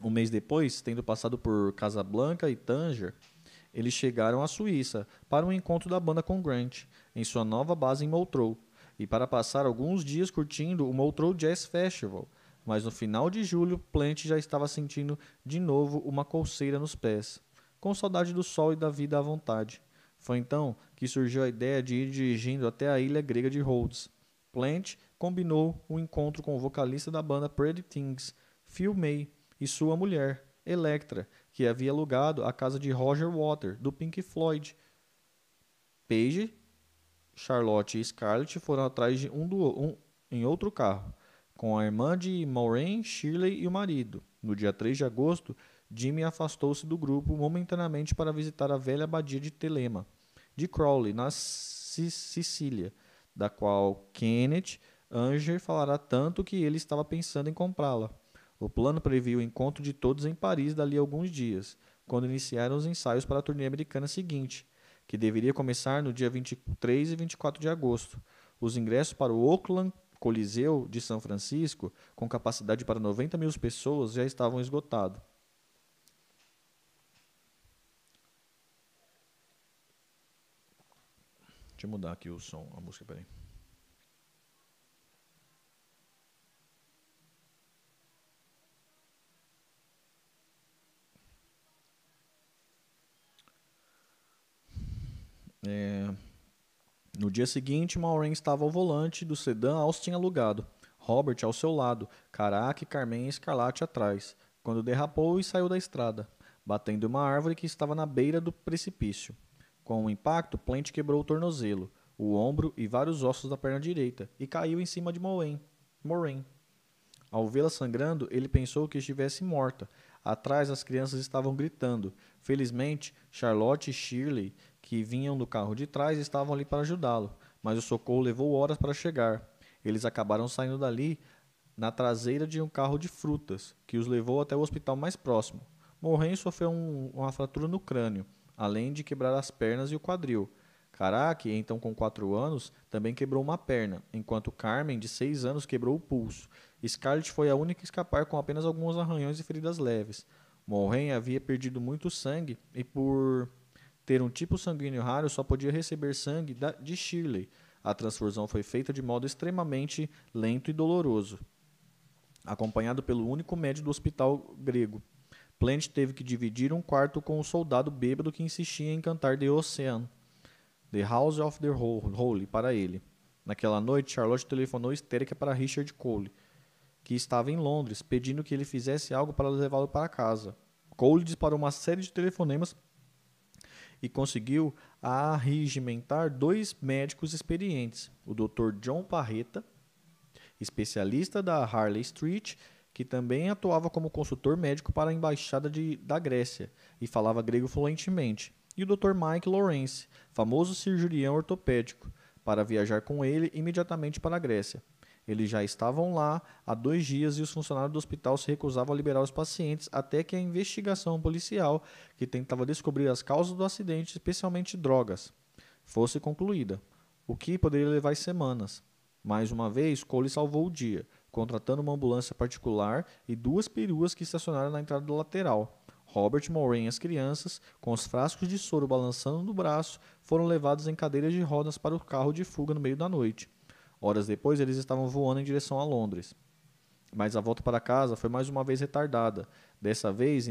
[SPEAKER 1] Um mês depois, tendo passado por Casablanca e Tanger, eles chegaram à Suíça para um encontro da banda com Grant, em sua nova base em Montreux e para passar alguns dias curtindo o Montreux Jazz Festival, mas no final de julho Plant já estava sentindo de novo uma colseira nos pés, com saudade do sol e da vida à vontade. Foi então que surgiu a ideia de ir dirigindo até a ilha grega de Rhodes. Plant combinou um encontro com o vocalista da banda Pretty Things, Phil May, e sua mulher, Electra, que havia alugado a casa de Roger Water, do Pink Floyd. Page Charlotte e Scarlett foram atrás de um do um em outro carro, com a irmã de Maureen, Shirley e o marido. No dia 3 de agosto, Jimmy afastou-se do grupo momentaneamente para visitar a velha abadia de Telema, de Crowley, na Sicília, da qual Kenneth Anger falará tanto que ele estava pensando em comprá-la. O plano previa o encontro de todos em Paris dali a alguns dias. quando iniciaram os ensaios para a turnê americana seguinte, que deveria começar no dia 23 e 24 de agosto. Os ingressos para o Oakland Coliseu de São Francisco, com capacidade para 90 mil pessoas, já estavam esgotados. Deixa eu mudar aqui o som, a música, peraí. É, no dia seguinte, Maureen estava ao volante do sedã Austin alugado, Robert ao seu lado, Caraca e Carmen Escarlate atrás, quando derrapou e saiu da estrada, batendo uma árvore que estava na beira do precipício. Com o impacto, Plant quebrou o tornozelo, o ombro e vários ossos da perna direita e caiu em cima de Maureen. Maureen. Ao vê-la sangrando, ele pensou que estivesse morta. Atrás, as crianças estavam gritando. Felizmente, Charlotte e Shirley que vinham do carro de trás estavam ali para ajudá-lo, mas o socorro levou horas para chegar. Eles acabaram saindo dali na traseira de um carro de frutas, que os levou até o hospital mais próximo. Morren sofreu um, uma fratura no crânio, além de quebrar as pernas e o quadril. Karaki, então com 4 anos, também quebrou uma perna, enquanto Carmen, de 6 anos, quebrou o pulso. Scarlett foi a única a escapar com apenas alguns arranhões e feridas leves. Morren havia perdido muito sangue e, por ter um tipo sanguíneo raro, só podia receber sangue de Shirley. A transfusão foi feita de modo extremamente lento e doloroso, acompanhado pelo único médico do hospital grego. Plant teve que dividir um quarto com um soldado bêbado que insistia em cantar The Ocean, The House of the Holy, para ele. Naquela noite, Charlotte telefonou histérica para Richard Cole, que estava em Londres, pedindo que ele fizesse algo para levá-lo para casa. Cole disparou uma série de telefonemas e conseguiu arregimentar dois médicos experientes, o Dr. John Parreta, especialista da Harley Street, que também atuava como consultor médico para a embaixada de, da Grécia e falava grego fluentemente, e o Dr. Mike Lawrence, famoso cirurgião ortopédico, para viajar com ele imediatamente para a Grécia. Eles já estavam lá há dois dias e os funcionários do hospital se recusavam a liberar os pacientes até que a investigação policial, que tentava descobrir as causas do acidente, especialmente drogas, fosse concluída, o que poderia levar semanas. Mais uma vez, Cole salvou o dia, contratando uma ambulância particular e duas peruas que estacionaram na entrada do lateral. Robert Moran e as crianças, com os frascos de soro balançando no braço, foram levados em cadeiras de rodas para o carro de fuga no meio da noite. Horas depois, eles estavam voando em direção a Londres. Mas a volta para casa foi mais uma vez retardada. Dessa vez,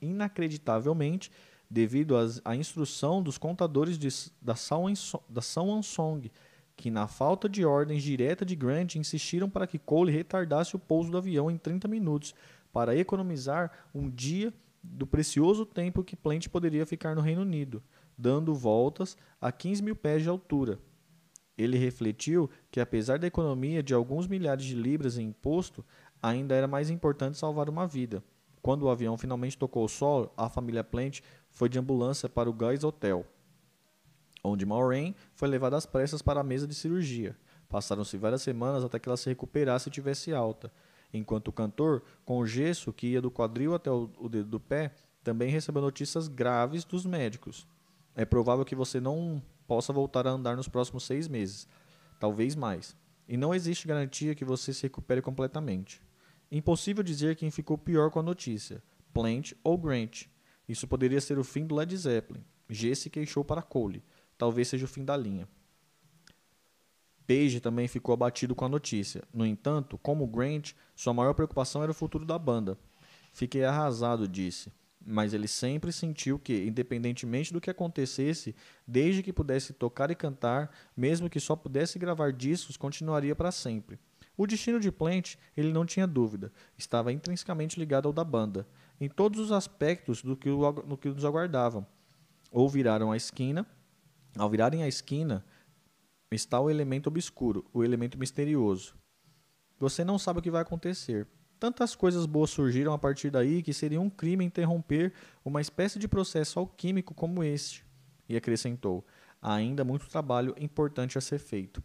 [SPEAKER 1] inacreditavelmente, devido à instrução dos contadores de, da São Song, que, na falta de ordens direta de Grant, insistiram para que Cole retardasse o pouso do avião em 30 minutos, para economizar um dia do precioso tempo que Plant poderia ficar no Reino Unido, dando voltas a 15 mil pés de altura. Ele refletiu que, apesar da economia de alguns milhares de libras em imposto, ainda era mais importante salvar uma vida. Quando o avião finalmente tocou o solo, a família Plant foi de ambulância para o Guys Hotel, onde Maureen foi levada às pressas para a mesa de cirurgia. Passaram-se várias semanas até que ela se recuperasse e tivesse alta, enquanto o cantor, com gesso que ia do quadril até o, o dedo do pé, também recebeu notícias graves dos médicos. É provável que você não possa voltar a andar nos próximos seis meses, talvez mais. E não existe garantia que você se recupere completamente. Impossível dizer quem ficou pior com a notícia, Plant ou Grant. Isso poderia ser o fim do Led Zeppelin. G se queixou para Cole. Talvez seja o fim da linha. Page também ficou abatido com a notícia. No entanto, como Grant, sua maior preocupação era o futuro da banda. Fiquei arrasado, disse mas ele sempre sentiu que, independentemente do que acontecesse, desde que pudesse tocar e cantar, mesmo que só pudesse gravar discos, continuaria para sempre. O destino de Plant, ele não tinha dúvida, estava intrinsecamente ligado ao da banda, em todos os aspectos do que, o, que nos aguardavam. Ou viraram a esquina, ao virarem a esquina, está o elemento obscuro, o elemento misterioso. Você não sabe o que vai acontecer, Tantas coisas boas surgiram a partir daí que seria um crime interromper uma espécie de processo alquímico como este. E acrescentou: ainda muito trabalho importante a ser feito.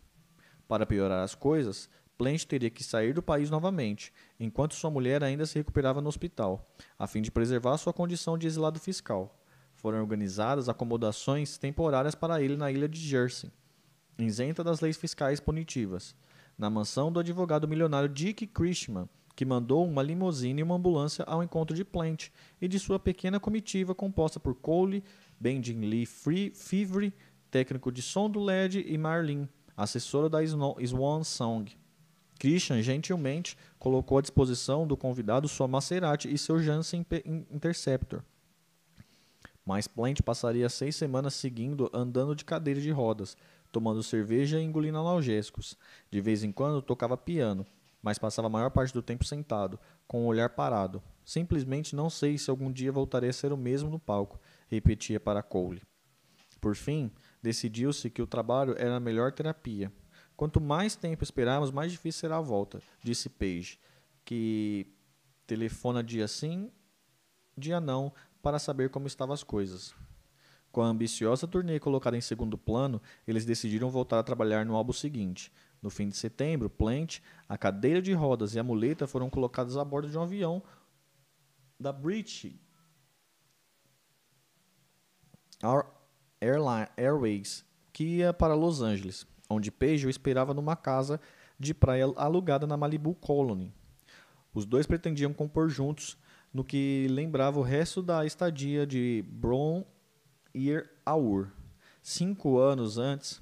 [SPEAKER 1] Para piorar as coisas, Plant teria que sair do país novamente, enquanto sua mulher ainda se recuperava no hospital, a fim de preservar sua condição de exilado fiscal. Foram organizadas acomodações temporárias para ele na ilha de Jersey, isenta das leis fiscais punitivas, na mansão do advogado milionário Dick Christman, que mandou uma limusine e uma ambulância ao encontro de Plant e de sua pequena comitiva composta por Cole, Benjamin Lee Fivre, técnico de som do LED, e Marlene, assessora da Swan Song. Christian gentilmente colocou à disposição do convidado sua Maserati e seu Janssen Interceptor. Mas Plant passaria seis semanas seguindo andando de cadeira de rodas, tomando cerveja e engolindo analgésicos. De vez em quando tocava piano, mas passava a maior parte do tempo sentado, com o olhar parado. Simplesmente não sei se algum dia voltarei a ser o mesmo no palco, repetia para Cole. Por fim, decidiu-se que o trabalho era a melhor terapia. Quanto mais tempo esperarmos, mais difícil será a volta, disse Page, que telefona dia sim, dia não, para saber como estavam as coisas. Com a ambiciosa turnê colocada em segundo plano, eles decidiram voltar a trabalhar no álbum seguinte, no fim de setembro, Plant, a cadeira de rodas e a muleta foram colocadas a bordo de um avião da British Airline, Airways, que ia para Los Angeles, onde Page o esperava numa casa de praia alugada na Malibu Colony. Os dois pretendiam compor juntos no que lembrava o resto da estadia de Brown Ear Hour. Cinco anos antes,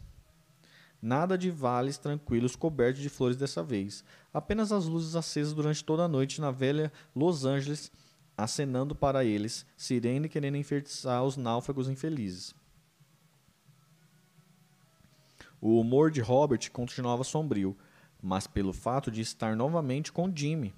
[SPEAKER 1] Nada de vales tranquilos cobertos de flores dessa vez. Apenas as luzes acesas durante toda a noite na velha Los Angeles, acenando para eles, sirene querendo enfeitiçar os náufragos infelizes. O humor de Robert continuava sombrio, mas pelo fato de estar novamente com Jimmy,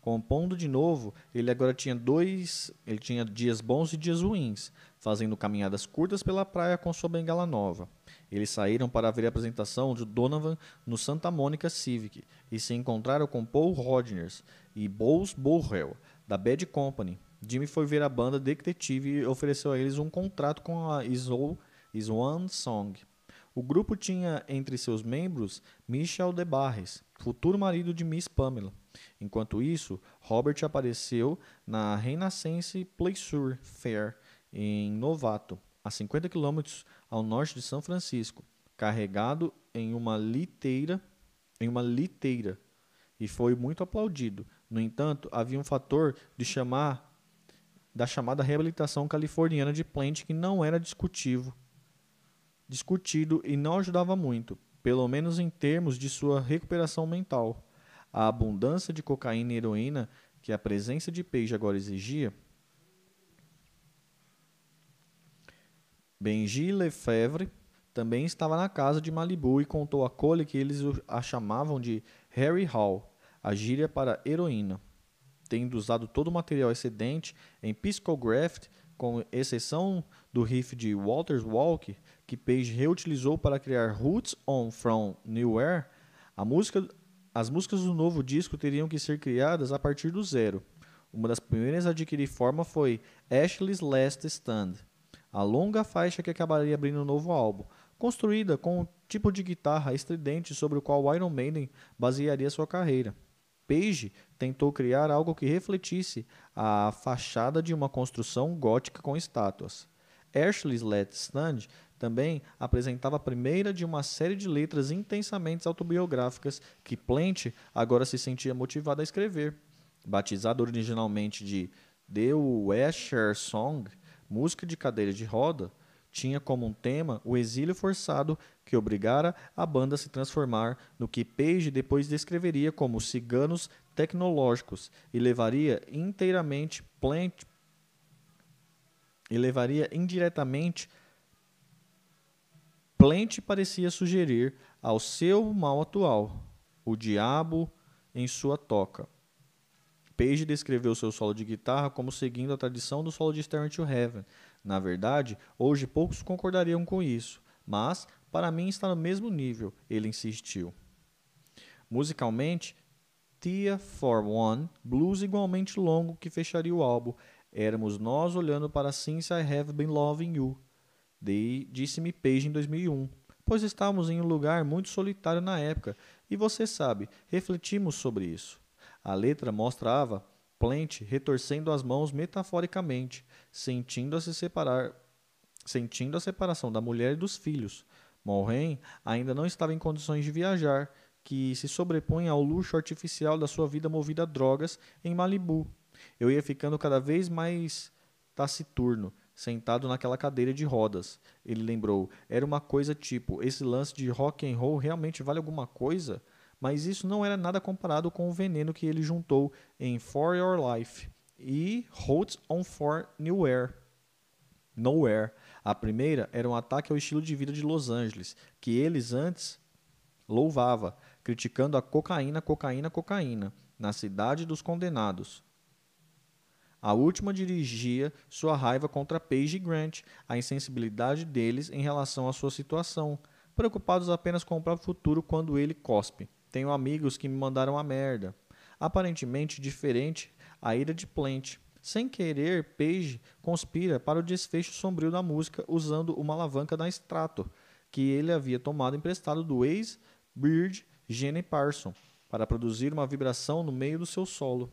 [SPEAKER 1] compondo de novo, ele agora tinha dois, ele tinha dias bons e dias ruins, fazendo caminhadas curtas pela praia com sua bengala nova. Eles saíram para ver a apresentação de Donovan no Santa Monica Civic e se encontraram com Paul Rodgers e Bose Burrell, da Bad Company. Jimmy foi ver a banda Detective e ofereceu a eles um contrato com a Swan Song. O grupo tinha entre seus membros Michel DeBarres, futuro marido de Miss Pamela. Enquanto isso, Robert apareceu na Renaissance Pleasure Fair em Novato, a 50 quilômetros ao norte de São Francisco, carregado em uma liteira, em uma liteira, e foi muito aplaudido. No entanto, havia um fator de chamar da chamada reabilitação californiana de Plant que não era discutivo, discutido e não ajudava muito, pelo menos em termos de sua recuperação mental. A abundância de cocaína e heroína que a presença de Page agora exigia Benji Lefebvre também estava na casa de Malibu e contou a Cole que eles a chamavam de Harry Hall, a gíria para heroína. Tendo usado todo o material excedente em Piscograph, com exceção do riff de Walter's Walk, que Page reutilizou para criar Roots on From Nowhere, a música, as músicas do novo disco teriam que ser criadas a partir do zero. Uma das primeiras a adquirir forma foi Ashley's Last Stand, a longa faixa que acabaria abrindo um novo álbum, construída com o tipo de guitarra estridente sobre o qual Iron Maiden basearia sua carreira. Page tentou criar algo que refletisse a fachada de uma construção gótica com estátuas. Ashley's Let Stand também apresentava a primeira de uma série de letras intensamente autobiográficas que Plant agora se sentia motivado a escrever. Batizada originalmente de The Wesher Song, música de cadeira de roda, tinha como um tema o exílio forçado que obrigara a banda a se transformar no que Page depois descreveria como ciganos tecnológicos e levaria inteiramente Plant e levaria indiretamente Plant parecia sugerir ao seu mal atual, o diabo em sua toca. Page descreveu seu solo de guitarra como seguindo a tradição do solo de Staring to Heaven. Na verdade, hoje poucos concordariam com isso, mas para mim está no mesmo nível, ele insistiu. Musicalmente, Tia for One, blues igualmente longo que fecharia o álbum. Éramos nós olhando para Since I Have Been Loving You, disse-me Page em 2001, pois estávamos em um lugar muito solitário na época, E você sabe, refletimos sobre isso. A letra mostrava Plant retorcendo as mãos metaforicamente, sentindo a se separar, sentindo a separação da mulher e dos filhos. Mulroney ainda não estava em condições de viajar, que se sobrepõe ao luxo artificial da sua vida movida a drogas em Malibu. Eu ia ficando cada vez mais taciturno, sentado naquela cadeira de rodas. Ele lembrou, era uma coisa tipo, esse lance de rock and roll realmente vale alguma coisa? Mas isso não era nada comparado com o veneno que ele juntou em For Your Life e Holds on For Nowhere. Nowhere. A primeira era um ataque ao estilo de vida de Los Angeles, que eles antes louvava, criticando a cocaína, cocaína, cocaína, na cidade dos condenados. A última dirigia sua raiva contra Page e Grant, a insensibilidade deles em relação à sua situação, preocupados apenas com o próprio futuro quando ele cospe. Tenho amigos que me mandaram a merda. Aparentemente diferente a ira de Plant. Sem querer, Page conspira para o desfecho sombrio da música usando uma alavanca da Strato, que ele havia tomado emprestado do ex-Bird Gene Parson, para produzir uma vibração no meio do seu solo.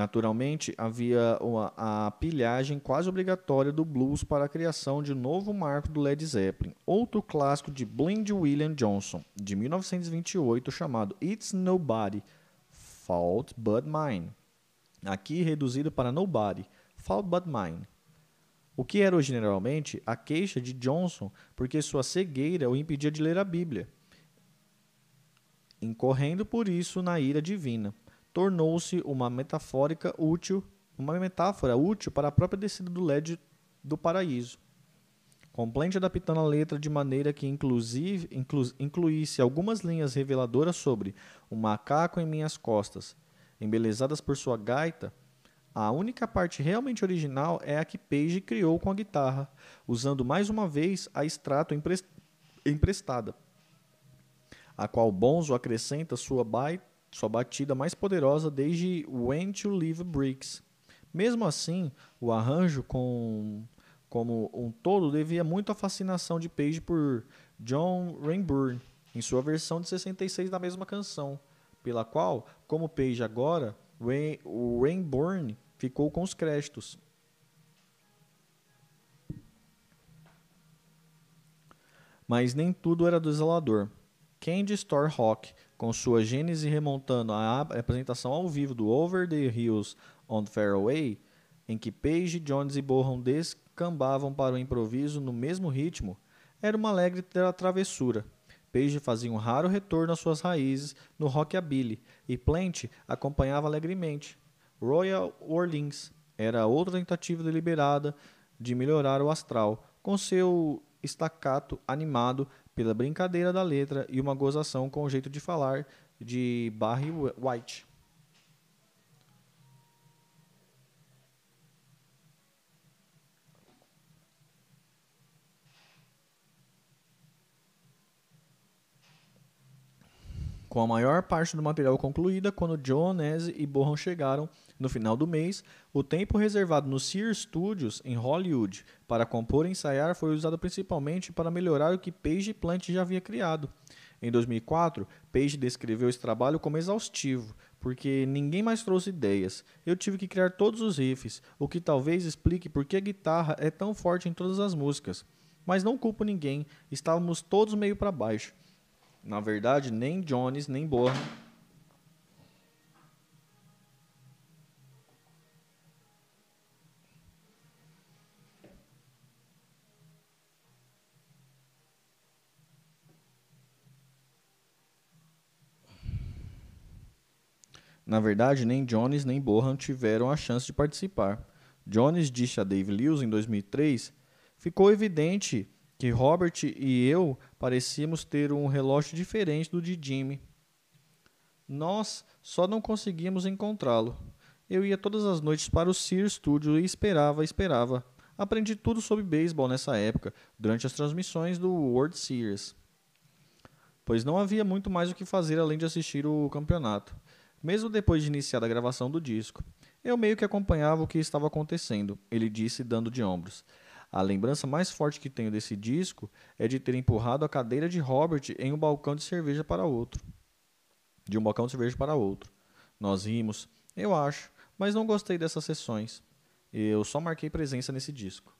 [SPEAKER 1] Naturalmente, havia a pilhagem quase obrigatória do blues para a criação de um novo marco do Led Zeppelin, outro clássico de Blind William Johnson, de 1928, chamado It's Nobody, Fault But Mine. Aqui reduzido para Nobody, Fault But Mine. O que era originalmente a queixa de Johnson porque sua cegueira o impedia de ler a Bíblia, incorrendo por isso na ira divina tornou-se uma metafórica útil, uma metáfora útil para a própria descida do LED do paraíso. Complente adaptando a letra de maneira que inclusive inclu, incluísse algumas linhas reveladoras sobre um macaco em minhas costas, embelezadas por sua gaita, a única parte realmente original é a que Page criou com a guitarra, usando mais uma vez a extrato emprestada, a qual Bonzo acrescenta sua baita sua batida mais poderosa desde When to Leave Bricks. Mesmo assim, o arranjo com, como um todo devia muito à fascinação de Page por John Rainbourne, em sua versão de 66 da mesma canção, pela qual, como Page agora, o Rainbourne ficou com os créditos. Mas nem tudo era desolador. Candy Store Rock com sua gênese remontando à apresentação ao vivo do Over the Hills on Fairway, em que Page, Jones e Bohan descambavam para o improviso no mesmo ritmo, era uma alegre travessura. Page fazia um raro retorno às suas raízes no rockabilly e Plant acompanhava alegremente. Royal Orleans era outra tentativa deliberada de melhorar o astral, com seu estacato animado pela brincadeira da letra e uma gozação com o jeito de falar de Barry White. Com a maior parte do material concluída, quando John Nese e Bohan chegaram no final do mês, o tempo reservado no Sears Studios, em Hollywood, para compor e ensaiar foi usado principalmente para melhorar o que Page Plant já havia criado. Em 2004, Page descreveu esse trabalho como exaustivo, porque ninguém mais trouxe ideias. Eu tive que criar todos os riffs, o que talvez explique por que a guitarra é tão forte em todas as músicas. Mas não culpo ninguém, estávamos todos meio para baixo. Na verdade, nem Jones nem Boa Na verdade, nem Jones nem Bohan tiveram a chance de participar. Jones disse a Dave Lewis em 2003: Ficou evidente que Robert e eu parecíamos ter um relógio diferente do de Jimmy. Nós só não conseguíamos encontrá-lo. Eu ia todas as noites para o Sears Studio e esperava, esperava. Aprendi tudo sobre beisebol nessa época, durante as transmissões do World Series. Pois não havia muito mais o que fazer além de assistir o campeonato. Mesmo depois de iniciar a gravação do disco, eu meio que acompanhava o que estava acontecendo, ele disse, dando de ombros. A lembrança mais forte que tenho desse disco é de ter empurrado a cadeira de Robert em um balcão de cerveja para outro. De um balcão de cerveja para outro. Nós rimos, eu acho, mas não gostei dessas sessões. Eu só marquei presença nesse disco.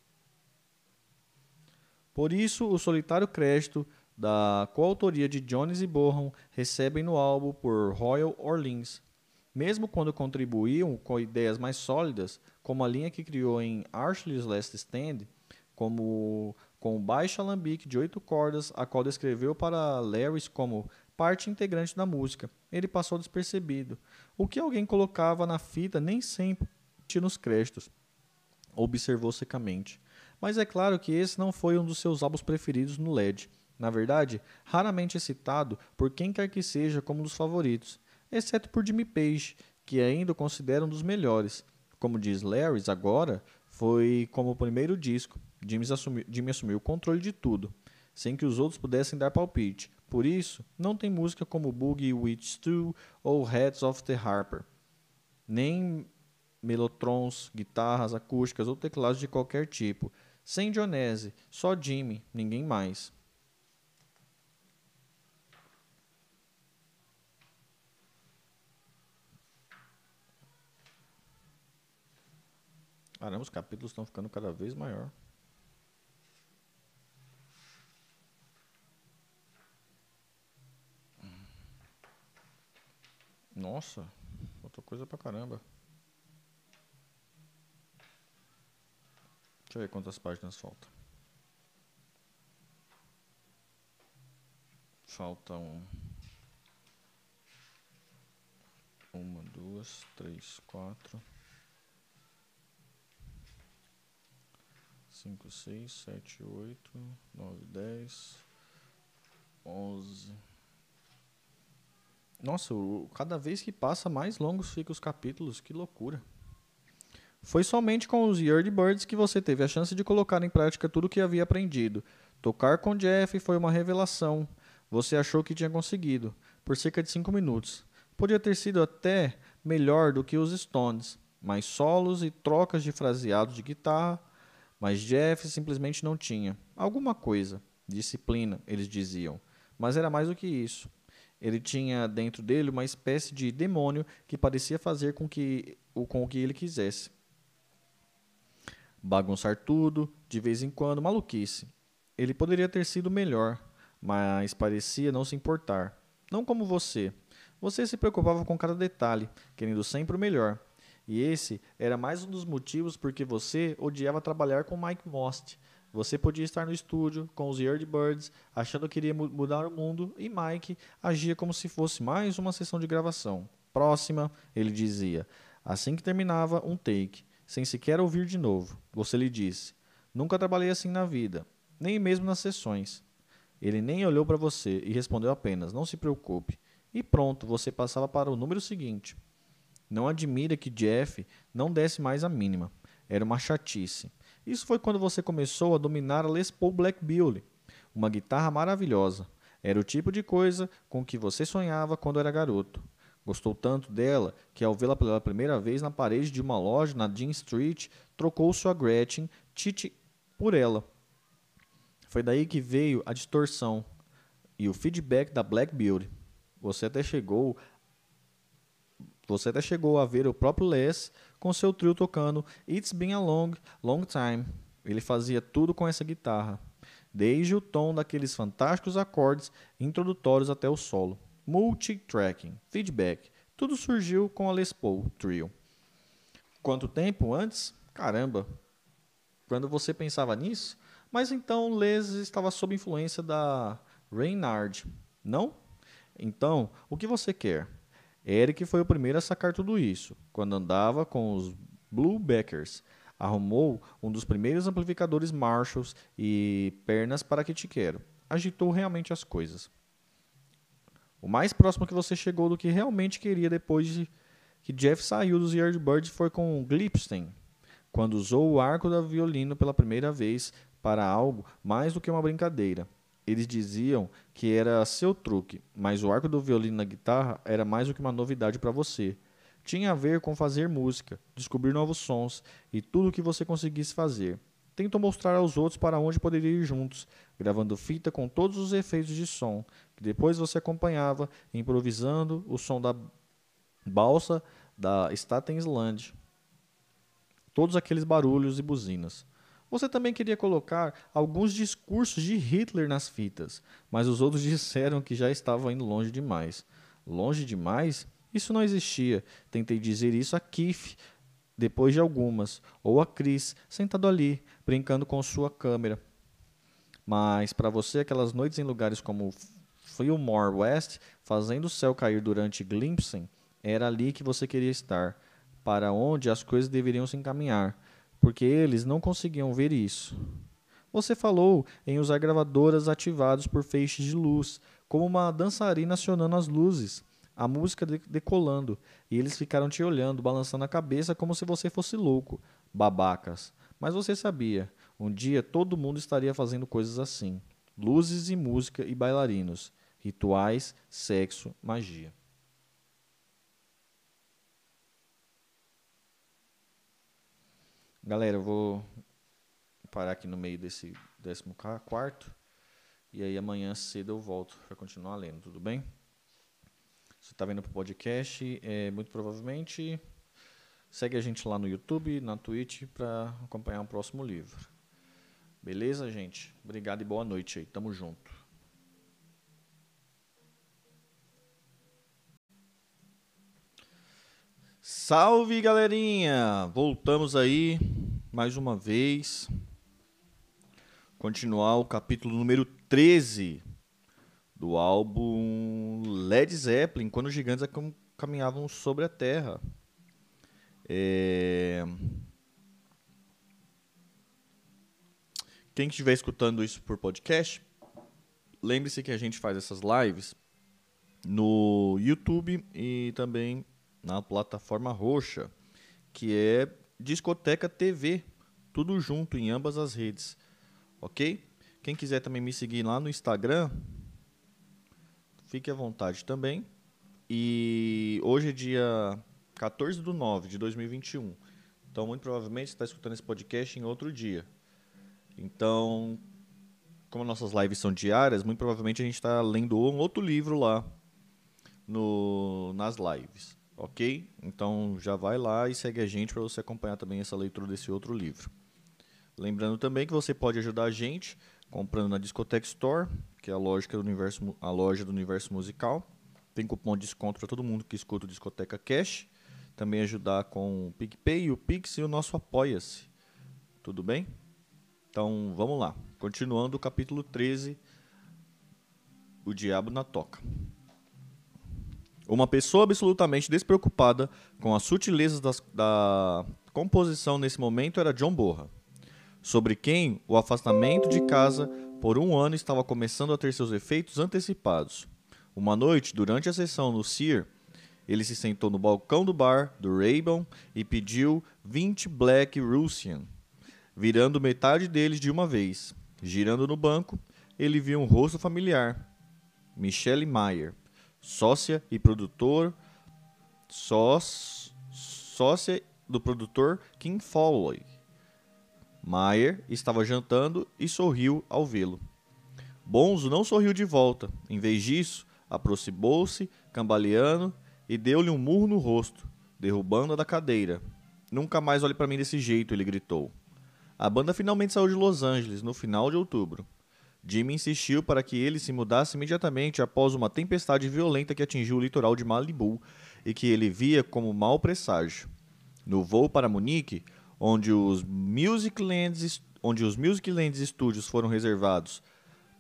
[SPEAKER 1] Por isso, o solitário crédito da coautoria de Jones e Bonham recebem no álbum por Royal Orleans. Mesmo quando contribuíam com ideias mais sólidas, como a linha que criou em Archie's Last Stand, como com baixo alambique de oito cordas, a qual descreveu para Larry como parte integrante da música. Ele passou despercebido. O que alguém colocava na fita nem sempre nos créditos. Observou secamente. Mas é claro que esse não foi um dos seus álbuns preferidos no LED. Na verdade, raramente é citado por quem quer que seja como um dos favoritos, exceto por Jimmy Page, que ainda o considera um dos melhores. Como diz Larry, agora foi como o primeiro disco. Jimmy assumiu, Jimmy assumiu o controle de tudo, sem que os outros pudessem dar palpite. Por isso, não tem música como Boogie Witch Stew ou Heads of the Harper, nem melotrons, guitarras acústicas ou teclados de qualquer tipo. Sem Dionese, só Jimmy, ninguém mais. Caramba, os capítulos estão ficando cada vez maior. Nossa, faltou coisa pra caramba. Deixa eu ver quantas páginas faltam. Faltam uma, duas, três, quatro. 5, 6, 7, 8, 9, 10, 11. Nossa, cada vez que passa, mais longos ficam os capítulos. Que loucura. Foi somente com os Yardbirds que você teve a chance de colocar em prática tudo o que havia aprendido. Tocar com Jeff foi uma revelação. Você achou que tinha conseguido, por cerca de 5 minutos. Podia ter sido até melhor do que os Stones, mais solos e trocas de fraseados de guitarra mas Jeff simplesmente não tinha. Alguma coisa. Disciplina, eles diziam. Mas era mais do que isso. Ele tinha dentro dele uma espécie de demônio que parecia fazer com, que, com o que ele quisesse. Bagunçar tudo, de vez em quando, maluquice. Ele poderia ter sido melhor, mas parecia não se importar. Não como você. Você se preocupava com cada detalhe, querendo sempre o melhor. E esse era mais um dos motivos porque você odiava trabalhar com Mike Most. Você podia estar no estúdio com os Yardbirds, achando que iria mudar o mundo, e Mike agia como se fosse mais uma sessão de gravação. Próxima, ele dizia, assim que terminava um take, sem sequer ouvir de novo. Você lhe disse: Nunca trabalhei assim na vida, nem mesmo nas sessões. Ele nem olhou para você e respondeu apenas: Não se preocupe. E pronto, você passava para o número seguinte. Não admira que Jeff não desse mais a mínima. Era uma chatice. Isso foi quando você começou a dominar a Les Paul Black Beauty, uma guitarra maravilhosa. Era o tipo de coisa com que você sonhava quando era garoto. Gostou tanto dela que, ao vê-la pela primeira vez na parede de uma loja na Dean Street, trocou sua Gretchen Titi por ela. Foi daí que veio a distorção e o feedback da Black Beauty. Você até chegou você até chegou a ver o próprio Les com seu trio tocando It's Been a Long, Long Time. Ele fazia tudo com essa guitarra, desde o tom daqueles fantásticos acordes introdutórios até o solo. Multi-tracking, feedback, tudo surgiu com a Les Paul Trio. Quanto tempo antes? Caramba! Quando você pensava nisso? Mas então Les estava sob influência da Reynard, não? Então, o que você quer? Eric foi o primeiro a sacar tudo isso, quando andava com os Bluebackers. Arrumou um dos primeiros amplificadores Marshalls e pernas para que te quero. Agitou realmente as coisas. O mais próximo que você chegou do que realmente queria depois de que Jeff saiu dos Yardbirds foi com Glipstein, quando usou o arco da violino pela primeira vez para algo mais do que uma brincadeira. Eles diziam que era seu truque, mas o arco do violino na guitarra era mais do que uma novidade para você. Tinha a ver com fazer música, descobrir novos sons e tudo o que você conseguisse fazer. tentou mostrar aos outros para onde poderia ir juntos, gravando fita com todos os efeitos de som, que depois você acompanhava, improvisando o som da balsa da Staten Island. Todos aqueles barulhos e buzinas. Você também queria colocar alguns discursos de Hitler nas fitas, mas os outros disseram que já estava indo longe demais. Longe demais? Isso não existia. Tentei dizer isso a Keith, depois de algumas, ou a Chris, sentado ali, brincando com sua câmera. Mas para você, aquelas noites em lugares como Fillmore West, fazendo o céu cair durante Glimpsing, era ali que você queria estar, para onde as coisas deveriam se encaminhar, porque eles não conseguiam ver isso. Você falou em usar gravadoras ativadas por feixes de luz, como uma dançarina acionando as luzes, a música decolando, e eles ficaram te olhando, balançando a cabeça como se você fosse louco, babacas. Mas você sabia, um dia todo mundo estaria fazendo coisas assim: luzes e música e bailarinos, rituais, sexo, magia. Galera, eu vou parar aqui no meio desse décimo quarto. E aí amanhã cedo eu volto para continuar lendo, tudo bem? Você está vendo para o podcast, é, muito provavelmente segue a gente lá no YouTube, na Twitch, para acompanhar o próximo livro. Beleza, gente? Obrigado e boa noite aí. Tamo junto. Salve galerinha! Voltamos aí mais uma vez. Continuar o capítulo número 13 do álbum Led Zeppelin, quando os gigantes caminhavam sobre a Terra. É... Quem estiver escutando isso por podcast, lembre-se que a gente faz essas lives no YouTube e também na plataforma roxa, que é Discoteca TV, tudo junto em ambas as redes, ok? Quem quiser também me seguir lá no Instagram, fique à vontade também. E hoje é dia 14 de 9 de 2021. Então, muito provavelmente você está escutando esse podcast em outro dia. Então, como nossas lives são diárias, muito provavelmente a gente está lendo um outro livro lá no, nas lives ok? Então já vai lá e segue a gente para você acompanhar também essa leitura desse outro livro. Lembrando também que você pode ajudar a gente comprando na Discoteque Store, que é a loja do universo, a loja do universo musical. Tem cupom de desconto para todo mundo que escuta o Discoteca Cash. Também ajudar com o PicPay, o Pix e o nosso Apoia-se. Tudo bem? Então vamos lá. Continuando o capítulo 13, O Diabo na Toca. Uma pessoa absolutamente despreocupada com as sutilezas das, da composição nesse momento era John Borra, sobre quem o afastamento de casa por um ano estava começando a ter seus efeitos antecipados. Uma noite, durante a sessão no Sear, ele se sentou no balcão do bar do Raybon e pediu 20 Black Russian, virando metade deles de uma vez. Girando no banco, ele viu um rosto familiar. Michelle Meyer, sócia e produtor, sócia do produtor Kim Foley. Mayer estava jantando e sorriu ao vê-lo. Bonzo não sorriu de volta. Em vez disso, aproximou-se, cambaleando, e deu-lhe um murro no rosto, derrubando-a da cadeira. Nunca mais olhe para mim desse jeito, ele gritou. A banda finalmente saiu de Los Angeles no final de outubro. Jimmy insistiu para que ele se mudasse imediatamente após uma tempestade violenta que atingiu o litoral de Malibu e que ele via como mau presságio. No voo para Munique, onde os Musiclands, onde os Musiclands Studios foram reservados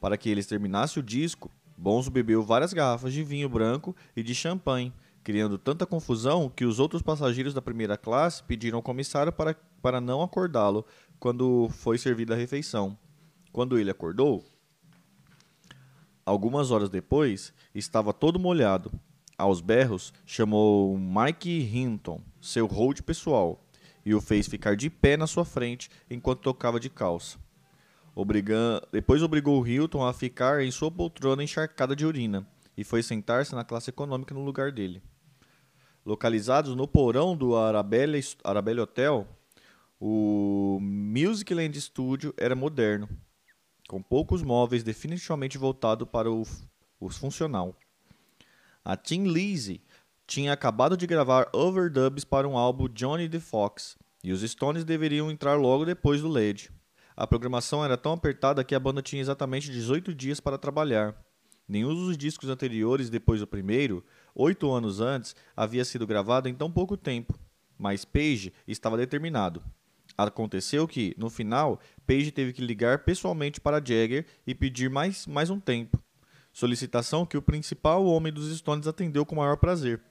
[SPEAKER 1] para que eles terminassem o disco, Bonzo bebeu várias garrafas de vinho branco e de champanhe, criando tanta confusão que os outros passageiros da primeira classe pediram ao comissário para, para não acordá-lo quando foi servida a refeição. Quando ele acordou, algumas horas depois, estava todo molhado. Aos berros, chamou Mike Hinton, seu hold pessoal, e o fez ficar de pé na sua frente enquanto tocava de calça. Depois obrigou Hilton a ficar em sua poltrona encharcada de urina e foi sentar-se na classe econômica no lugar dele. Localizados no porão do Arabelle Hotel, o Musicland Studio era moderno, com poucos móveis definitivamente voltado para o, o funcional. A Tim Lizzy tinha acabado de gravar overdubs para um álbum Johnny the Fox, e os Stones deveriam entrar logo depois do LED. A programação era tão apertada que a banda tinha exatamente 18 dias para trabalhar. Nenhum dos discos anteriores depois do primeiro, oito anos antes, havia sido gravado em tão pouco tempo, mas Page estava determinado. Aconteceu que, no final, Page teve que ligar pessoalmente para Jagger e pedir mais, mais um tempo. Solicitação que o principal homem dos Stones atendeu com maior prazer.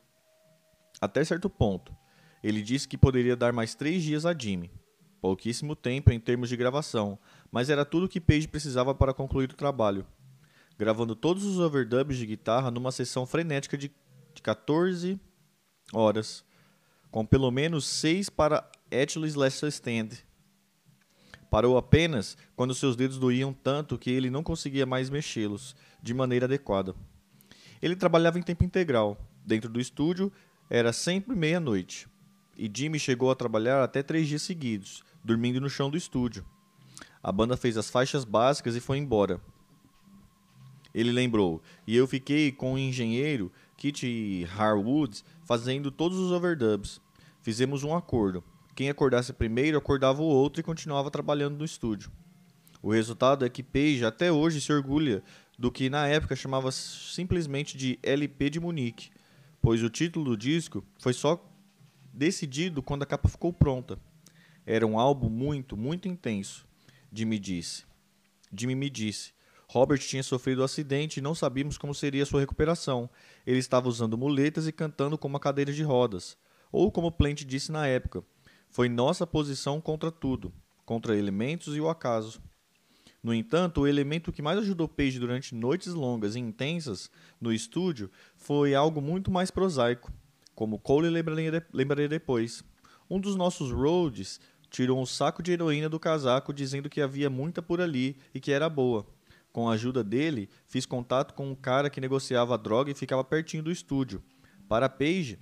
[SPEAKER 1] Até certo ponto. Ele disse que poderia dar mais três dias a Jimmy. Pouquíssimo tempo em termos de gravação, mas era tudo que Page precisava para concluir o trabalho. Gravando todos os overdubs de guitarra numa sessão frenética de 14 horas, com pelo menos seis para Atlas Last Stand. Parou apenas quando seus dedos doíam tanto que ele não conseguia mais mexê-los de maneira adequada. Ele trabalhava em tempo integral. Dentro do estúdio era sempre meia-noite. E Jimmy chegou a trabalhar até três dias seguidos, dormindo no chão do estúdio. A banda fez as faixas básicas e foi embora. Ele lembrou, e eu fiquei com o engenheiro Kit Harwood fazendo todos os overdubs. Fizemos um acordo. Quem acordasse primeiro acordava o outro e continuava trabalhando no estúdio. O resultado é que Page até hoje se orgulha do que na época chamava simplesmente de LP de Munique, pois o título do disco foi só decidido quando a capa ficou pronta. Era um álbum muito, muito intenso, Jimmy disse. Jimmy me disse. Robert tinha sofrido um acidente e não sabíamos como seria sua recuperação. Ele estava usando muletas e cantando com uma cadeira de rodas. Ou como Plant disse na época, foi nossa posição contra tudo, contra elementos e o acaso. No entanto, o elemento que mais ajudou Page durante noites longas e intensas no estúdio foi algo muito mais prosaico, como Cole lembraria depois. Um dos nossos roads tirou um saco de heroína do casaco dizendo que havia muita por ali e que era boa. Com a ajuda dele, fiz contato com um cara que negociava a droga e ficava pertinho do estúdio. Para Page,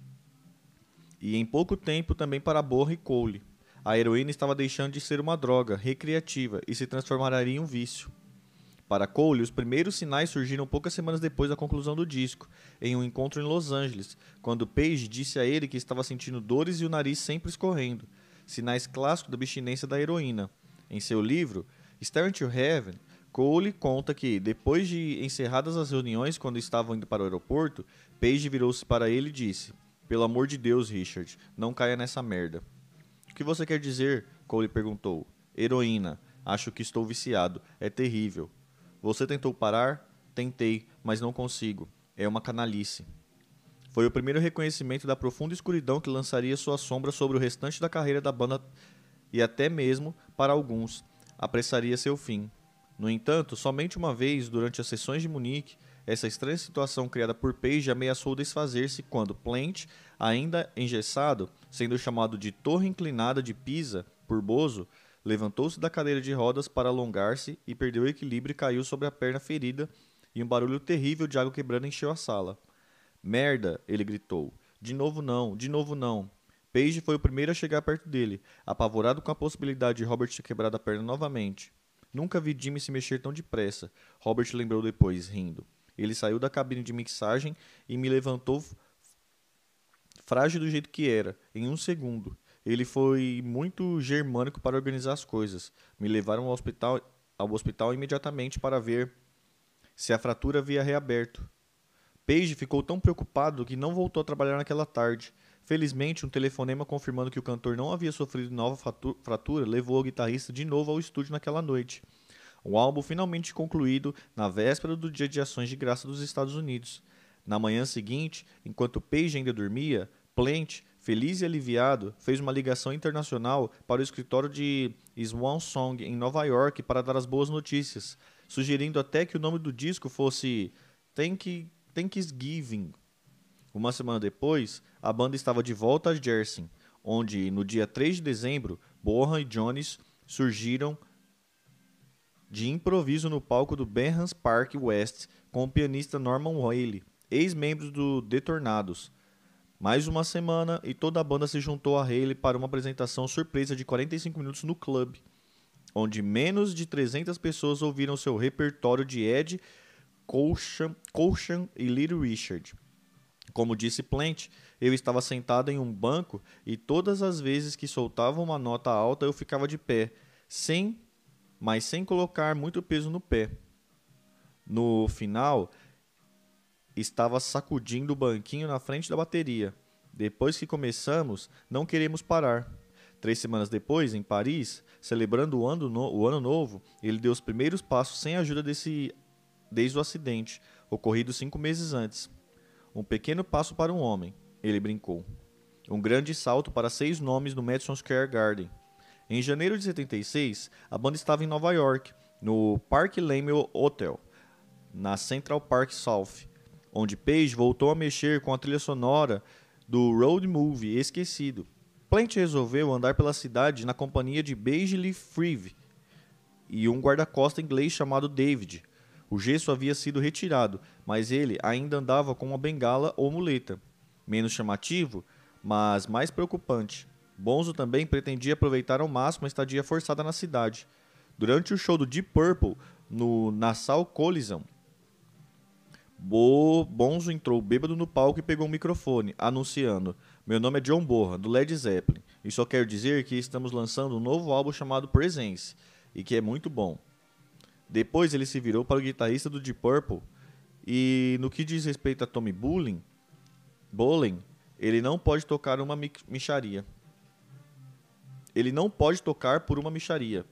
[SPEAKER 1] e em pouco tempo também para Borra e Cole. A heroína estava deixando de ser uma droga recreativa e se transformaria em um vício. Para Cole, os primeiros sinais surgiram poucas semanas depois da conclusão do disco, em um encontro em Los Angeles, quando Page disse a ele que estava sentindo dores e o nariz sempre escorrendo sinais clássicos da abstinência da heroína. Em seu livro, Staring to Heaven, Cole conta que, depois de encerradas as reuniões quando estavam indo para o aeroporto, Page virou-se para ele e disse: Pelo amor de Deus, Richard, não caia nessa merda. O que você quer dizer? Cole perguntou. Heroína. Acho que estou viciado. É terrível. Você tentou parar? Tentei, mas não consigo. É uma canalice. Foi o primeiro reconhecimento da profunda escuridão que lançaria sua sombra sobre o restante da carreira da banda e até mesmo, para alguns, apressaria seu fim. No entanto, somente uma vez, durante as sessões de Munique, essa estranha situação criada por Page ameaçou desfazer-se quando Plant, ainda engessado, sendo chamado de Torre Inclinada de Pisa por Bozo, levantou-se da cadeira de rodas para alongar-se e perdeu o equilíbrio e caiu sobre a perna ferida, e um barulho terrível de água quebrando encheu a sala. Merda! ele gritou. De novo não, de novo não. Page foi o primeiro a chegar perto dele, apavorado com a possibilidade de Robert ter quebrado a perna novamente. Nunca vi Jimmy se mexer tão depressa, Robert lembrou depois, rindo. Ele saiu da cabine de mixagem e me levantou frágil do jeito que era, em um segundo. Ele foi muito germânico para organizar as coisas. Me levaram ao hospital, ao hospital imediatamente para ver se a fratura havia reaberto. Page ficou tão preocupado que não voltou a trabalhar naquela tarde. Felizmente, um telefonema confirmando que o cantor não havia sofrido nova fratura levou o guitarrista de novo ao estúdio naquela noite. O álbum finalmente concluído na véspera do Dia de Ações de Graça dos Estados Unidos. Na manhã seguinte, enquanto Page ainda dormia, Plant, feliz e aliviado, fez uma ligação internacional para o escritório de Swan Song em Nova York para dar as boas notícias, sugerindo até que o nome do disco fosse Thank Thanksgiving. Uma semana depois, a banda estava de volta a Jersey, onde, no dia 3 de dezembro, Bohan e Jones surgiram de improviso no palco do Benhams Park West com o pianista Norman Whaley, ex-membro do The Tornados. Mais uma semana e toda a banda se juntou a Haley para uma apresentação surpresa de 45 minutos no clube. onde menos de 300 pessoas ouviram seu repertório de Ed, Colchan e Little Richard. Como disse Plant, eu estava sentado em um banco e todas as vezes que soltava uma nota alta eu ficava de pé, sem, mas sem colocar muito peso no pé. No final, estava sacudindo o banquinho na frente da bateria. Depois que começamos, não queremos parar. Três semanas depois, em Paris, celebrando o ano, no, o ano novo, ele deu os primeiros passos sem a ajuda desse desde o acidente, ocorrido cinco meses antes. Um pequeno passo para um homem, ele brincou. Um grande salto para seis nomes no Madison Square Garden. Em janeiro de 76, a banda estava em Nova York, no Park Lane Hotel, na Central Park South, onde Page voltou a mexer com a trilha sonora do road movie Esquecido. Plant resolveu andar pela cidade na companhia de Beijley Freeve e um guarda-costa inglês chamado David. O gesso havia sido retirado, mas ele ainda andava com uma bengala ou muleta. Menos chamativo, mas mais preocupante. Bonzo também pretendia aproveitar ao máximo a estadia forçada na cidade. Durante o show do Deep Purple no Nassau Coliseum, Bo Bonzo entrou bêbado no palco e pegou um microfone, anunciando: Meu nome é John Borra, do Led Zeppelin, e só quero dizer que estamos lançando um novo álbum chamado Presence, e que é muito bom. Depois ele se virou para o guitarrista do Deep Purple, e no que diz respeito a Tommy Bolin, Bolin ele não pode tocar uma micharia. Ele não pode tocar por uma micharia.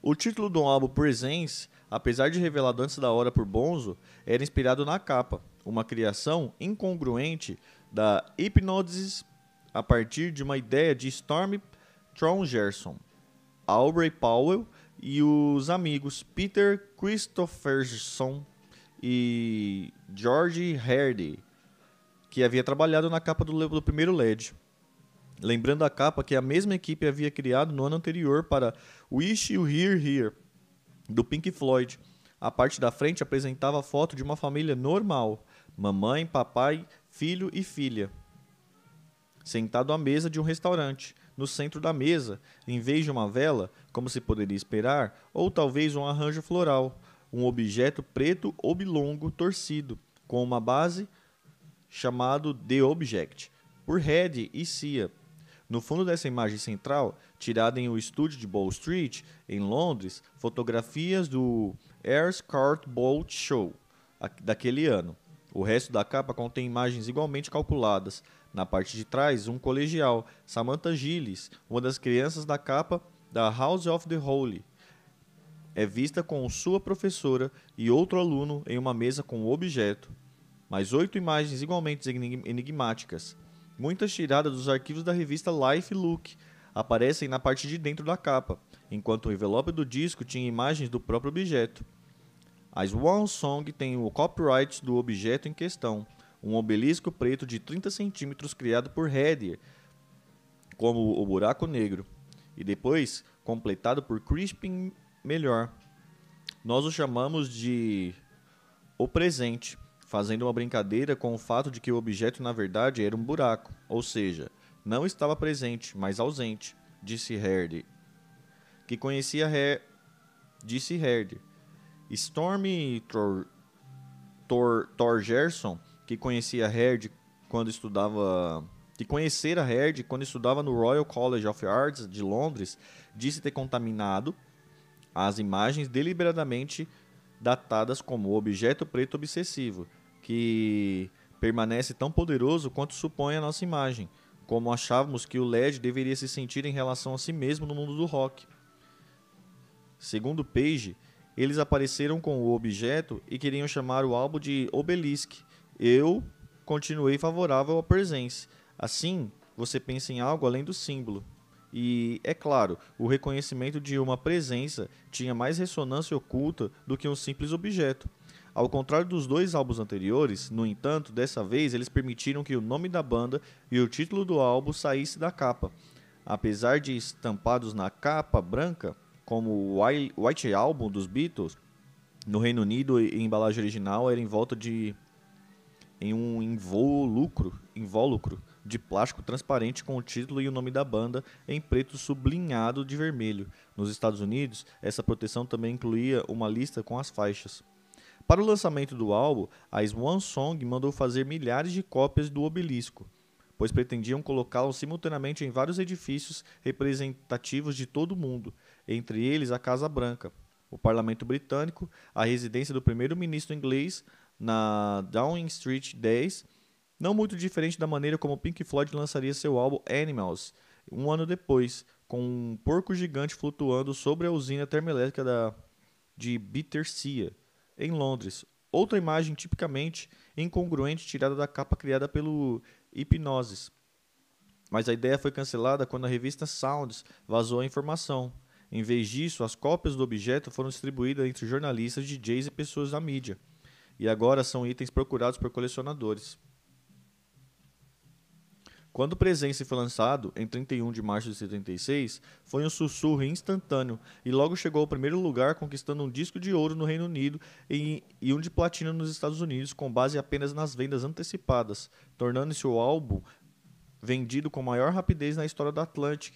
[SPEAKER 1] O título do álbum Presence, apesar de revelado antes da hora por Bonzo, era inspirado na capa, uma criação incongruente da Hypnosis a partir de uma ideia de Storm Gerson, Aubrey Powell e os amigos Peter Christopherson e George Hardy, que havia trabalhado na capa do, do primeiro LED. Lembrando a capa que a mesma equipe havia criado no ano anterior para Wish You Here Here, do Pink Floyd. A parte da frente apresentava a foto de uma família normal: mamãe, papai, filho e filha. Sentado à mesa de um restaurante. No centro da mesa, em vez de uma vela, como se poderia esperar, ou talvez um arranjo floral, um objeto preto oblongo torcido, com uma base chamado The Object, por Head e Cia, no fundo dessa imagem central, tirada em um estúdio de Wall Street, em Londres, fotografias do Airs Cart Boat Show daquele ano. O resto da capa contém imagens igualmente calculadas. Na parte de trás, um colegial, Samantha Gilles, uma das crianças da capa da House of the Holy, é vista com sua professora e outro aluno em uma mesa com o objeto. Mais oito imagens igualmente enigmáticas muitas tiradas dos arquivos da revista Life Look aparecem na parte de dentro da capa, enquanto o envelope do disco tinha imagens do próprio objeto. A Swan Song tem o copyright do objeto em questão, um obelisco preto de 30 centímetros criado por Hedier, como o Buraco Negro, e depois completado por Crispin Melhor. Nós o chamamos de O Presente fazendo uma brincadeira com o fato de que o objeto na verdade era um buraco, ou seja, não estava presente, mas ausente, disse Herde. Que conhecia Her... disse Herde. Stormy Tor... Tor... Torgerson, que conhecia Herde quando estudava que conhecera Herd quando estudava no Royal College of Arts de Londres, disse ter contaminado as imagens deliberadamente datadas como objeto preto obsessivo, que permanece tão poderoso quanto supõe a nossa imagem, como achávamos que o LED deveria se sentir em relação a si mesmo no mundo do rock. Segundo Page, eles apareceram com o objeto e queriam chamar o álbum de Obelisk. Eu continuei favorável à presença. Assim, você pensa em algo além do símbolo. E, é claro, o reconhecimento de uma presença tinha mais ressonância oculta do que um simples objeto. Ao contrário dos dois álbuns anteriores, no entanto, dessa vez eles permitiram que o nome da banda e o título do álbum saísse da capa. Apesar de estampados na capa branca, como o White Album dos Beatles, no Reino Unido a embalagem original era em volta de em um invólucro, invólucro de plástico transparente com o título e o nome da banda em preto sublinhado de vermelho. Nos Estados Unidos, essa proteção também incluía uma lista com as faixas. Para o lançamento do álbum, a Swan Song mandou fazer milhares de cópias do obelisco, pois pretendiam colocá-lo simultaneamente em vários edifícios representativos de todo o mundo, entre eles a Casa Branca, o Parlamento Britânico, a residência do primeiro-ministro inglês na Downing Street 10, não muito diferente da maneira como Pink Floyd lançaria seu álbum Animals um ano depois, com um porco gigante flutuando sobre a usina termoelétrica da, de Bittersea, em Londres. Outra imagem tipicamente incongruente tirada da capa criada pelo Hipnosis. Mas a ideia foi cancelada quando a revista Sounds vazou a informação. Em vez disso, as cópias do objeto foram distribuídas entre jornalistas, DJs e pessoas da mídia. E agora são itens procurados por colecionadores. Quando o Presence foi lançado, em 31 de março de 76, foi um sussurro instantâneo e logo chegou ao primeiro lugar, conquistando um disco de ouro no Reino Unido e, e um de platina nos Estados Unidos, com base apenas nas vendas antecipadas, tornando-se o álbum vendido com maior rapidez na história da Atlantic.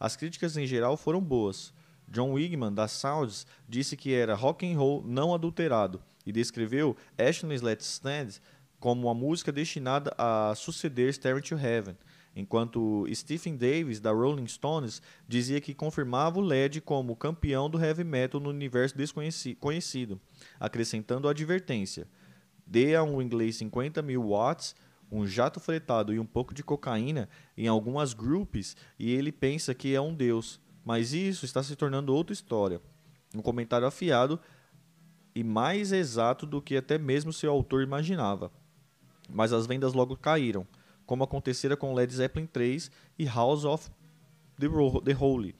[SPEAKER 1] As críticas em geral foram boas. John Wigman, da Sounds, disse que era rock and roll não adulterado e descreveu Ashley's Let's Stand como uma música destinada a suceder Staring to Heaven, enquanto Stephen Davis, da Rolling Stones, dizia que confirmava o LED como campeão do heavy metal no universo desconhecido, acrescentando a advertência: dê a um inglês 50 mil watts, um jato fretado e um pouco de cocaína em algumas groups e ele pensa que é um deus. Mas isso está se tornando outra história. Um comentário afiado e mais exato do que até mesmo seu autor imaginava mas as vendas logo caíram, como acontecera com Led Zeppelin 3 e House of the Holy.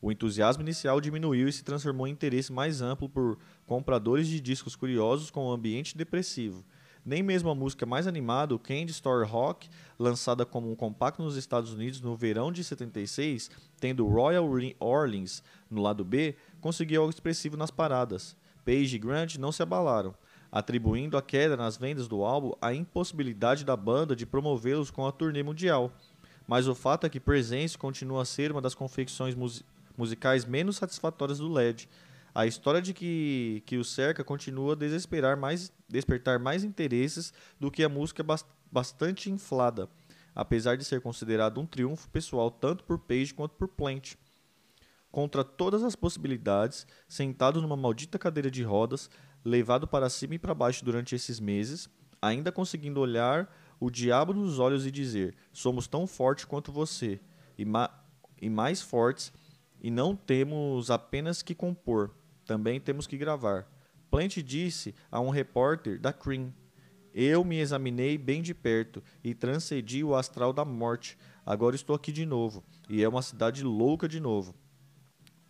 [SPEAKER 1] O entusiasmo inicial diminuiu e se transformou em interesse mais amplo por compradores de discos curiosos com um ambiente depressivo. Nem mesmo a música mais animada, o Candy Store Rock, lançada como um compacto nos Estados Unidos no verão de 76, tendo Royal Orleans no lado B, conseguiu algo expressivo nas paradas. Page e Grant não se abalaram atribuindo a queda nas vendas do álbum à impossibilidade da banda de promovê-los com a turnê mundial. Mas o fato é que Presence continua a ser uma das confecções mus musicais menos satisfatórias do LED. A história de que, que o cerca continua a desesperar mais, despertar mais interesses do que a música bast bastante inflada, apesar de ser considerado um triunfo pessoal tanto por Page quanto por Plant. Contra todas as possibilidades, sentado numa maldita cadeira de rodas, levado para cima e para baixo durante esses meses, ainda conseguindo olhar o diabo nos olhos e dizer: Somos tão fortes quanto você, e, ma e mais fortes, e não temos apenas que compor, também temos que gravar. Plant disse a um repórter da Cream: Eu me examinei bem de perto e transcedi o astral da morte. Agora estou aqui de novo, e é uma cidade louca de novo.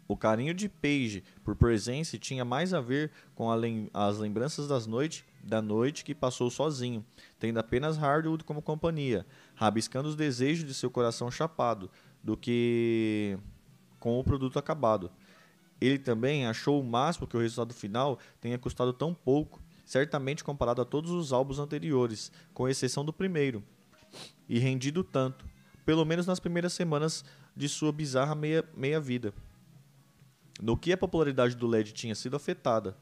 [SPEAKER 1] O carinho de Page por Presence tinha mais a ver com lem as lembranças das noite, da noite que passou sozinho, tendo apenas Hardwood como companhia, rabiscando os desejos de seu coração chapado, do que com o produto acabado. Ele também achou o máximo que o resultado final tenha custado tão pouco, certamente comparado a todos os álbuns anteriores, com exceção do primeiro, e rendido tanto, pelo menos nas primeiras semanas de sua bizarra meia-vida. meia vida no que a popularidade do LED tinha sido afetada.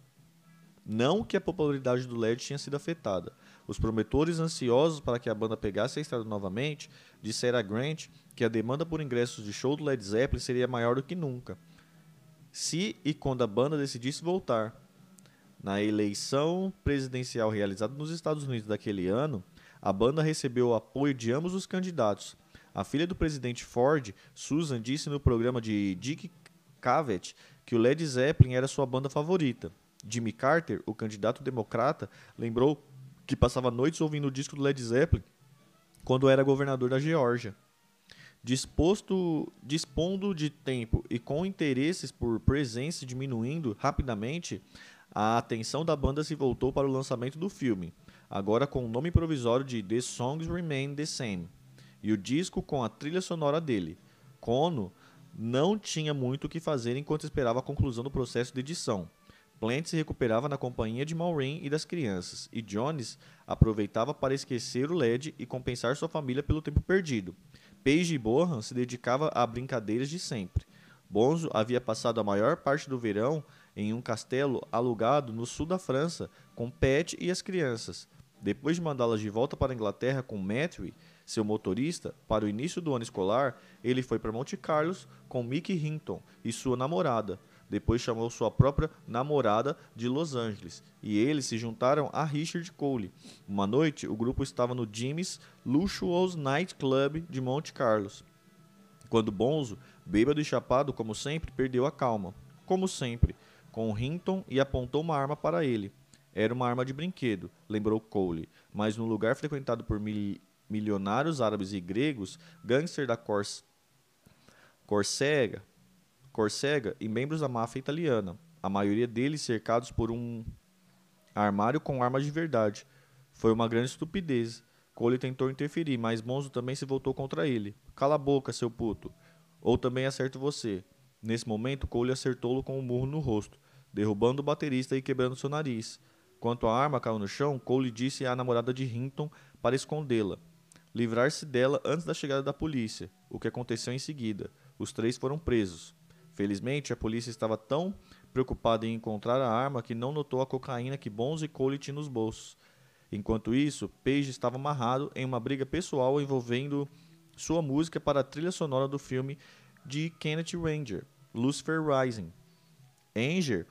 [SPEAKER 1] Não que a popularidade do LED tinha sido afetada. Os promotores ansiosos para que a banda pegasse a estrada novamente disseram a Grant que a demanda por ingressos de show do Led Zeppelin seria maior do que nunca. Se e quando a banda decidisse voltar. Na eleição presidencial realizada nos Estados Unidos daquele ano, a banda recebeu o apoio de ambos os candidatos. A filha do presidente Ford, Susan, disse no programa de Dick Cavett que o Led Zeppelin era sua banda favorita. Jimmy Carter, o candidato democrata, lembrou que passava noites ouvindo o disco do Led Zeppelin quando era governador da Geórgia. Disposto, dispondo de tempo e com interesses por presença diminuindo rapidamente, a atenção da banda se voltou para o lançamento do filme, agora com o nome provisório de The Songs Remain the Same, e o disco com a trilha sonora dele. Kono não tinha muito o que fazer enquanto esperava a conclusão do processo de edição. Plant se recuperava na companhia de Maureen e das crianças, e Jones aproveitava para esquecer o LED e compensar sua família pelo tempo perdido. Paige e Bohan se dedicava a brincadeiras de sempre. Bonzo havia passado a maior parte do verão em um castelo alugado no sul da França com Pat e as crianças. Depois de mandá-las de volta para a Inglaterra com Matthew, seu motorista, para o início do ano escolar, ele foi para Monte Carlos com Mickey Hinton e sua namorada. Depois chamou sua própria namorada de Los Angeles e eles se juntaram a Richard Cole. Uma noite, o grupo estava no Jimmy's Luxuous Night Club de Monte Carlos. Quando Bonzo, bêbado e chapado como sempre, perdeu a calma. Como sempre, com Hinton e apontou uma arma para ele. Era uma arma de brinquedo, lembrou Cole, mas no lugar frequentado por mil milionários árabes e gregos, gangster da Cors Corsega, Corsega e membros da máfia italiana, a maioria deles cercados por um armário com armas de verdade. Foi uma grande estupidez. Cole tentou interferir, mas Monzo também se voltou contra ele. Cala a boca, seu puto. Ou também acerto você. Nesse momento, Cole acertou-lo com um murro no rosto, derrubando o baterista e quebrando seu nariz. Quanto a arma caiu no chão, Cole disse à namorada de Hinton para escondê-la. Livrar-se dela antes da chegada da polícia, o que aconteceu em seguida. Os três foram presos. Felizmente, a polícia estava tão preocupada em encontrar a arma que não notou a cocaína que Bones e Cole tinham nos bolsos. Enquanto isso, Page estava amarrado em uma briga pessoal envolvendo sua música para a trilha sonora do filme de Kenneth Ranger, Lucifer Rising. Anger,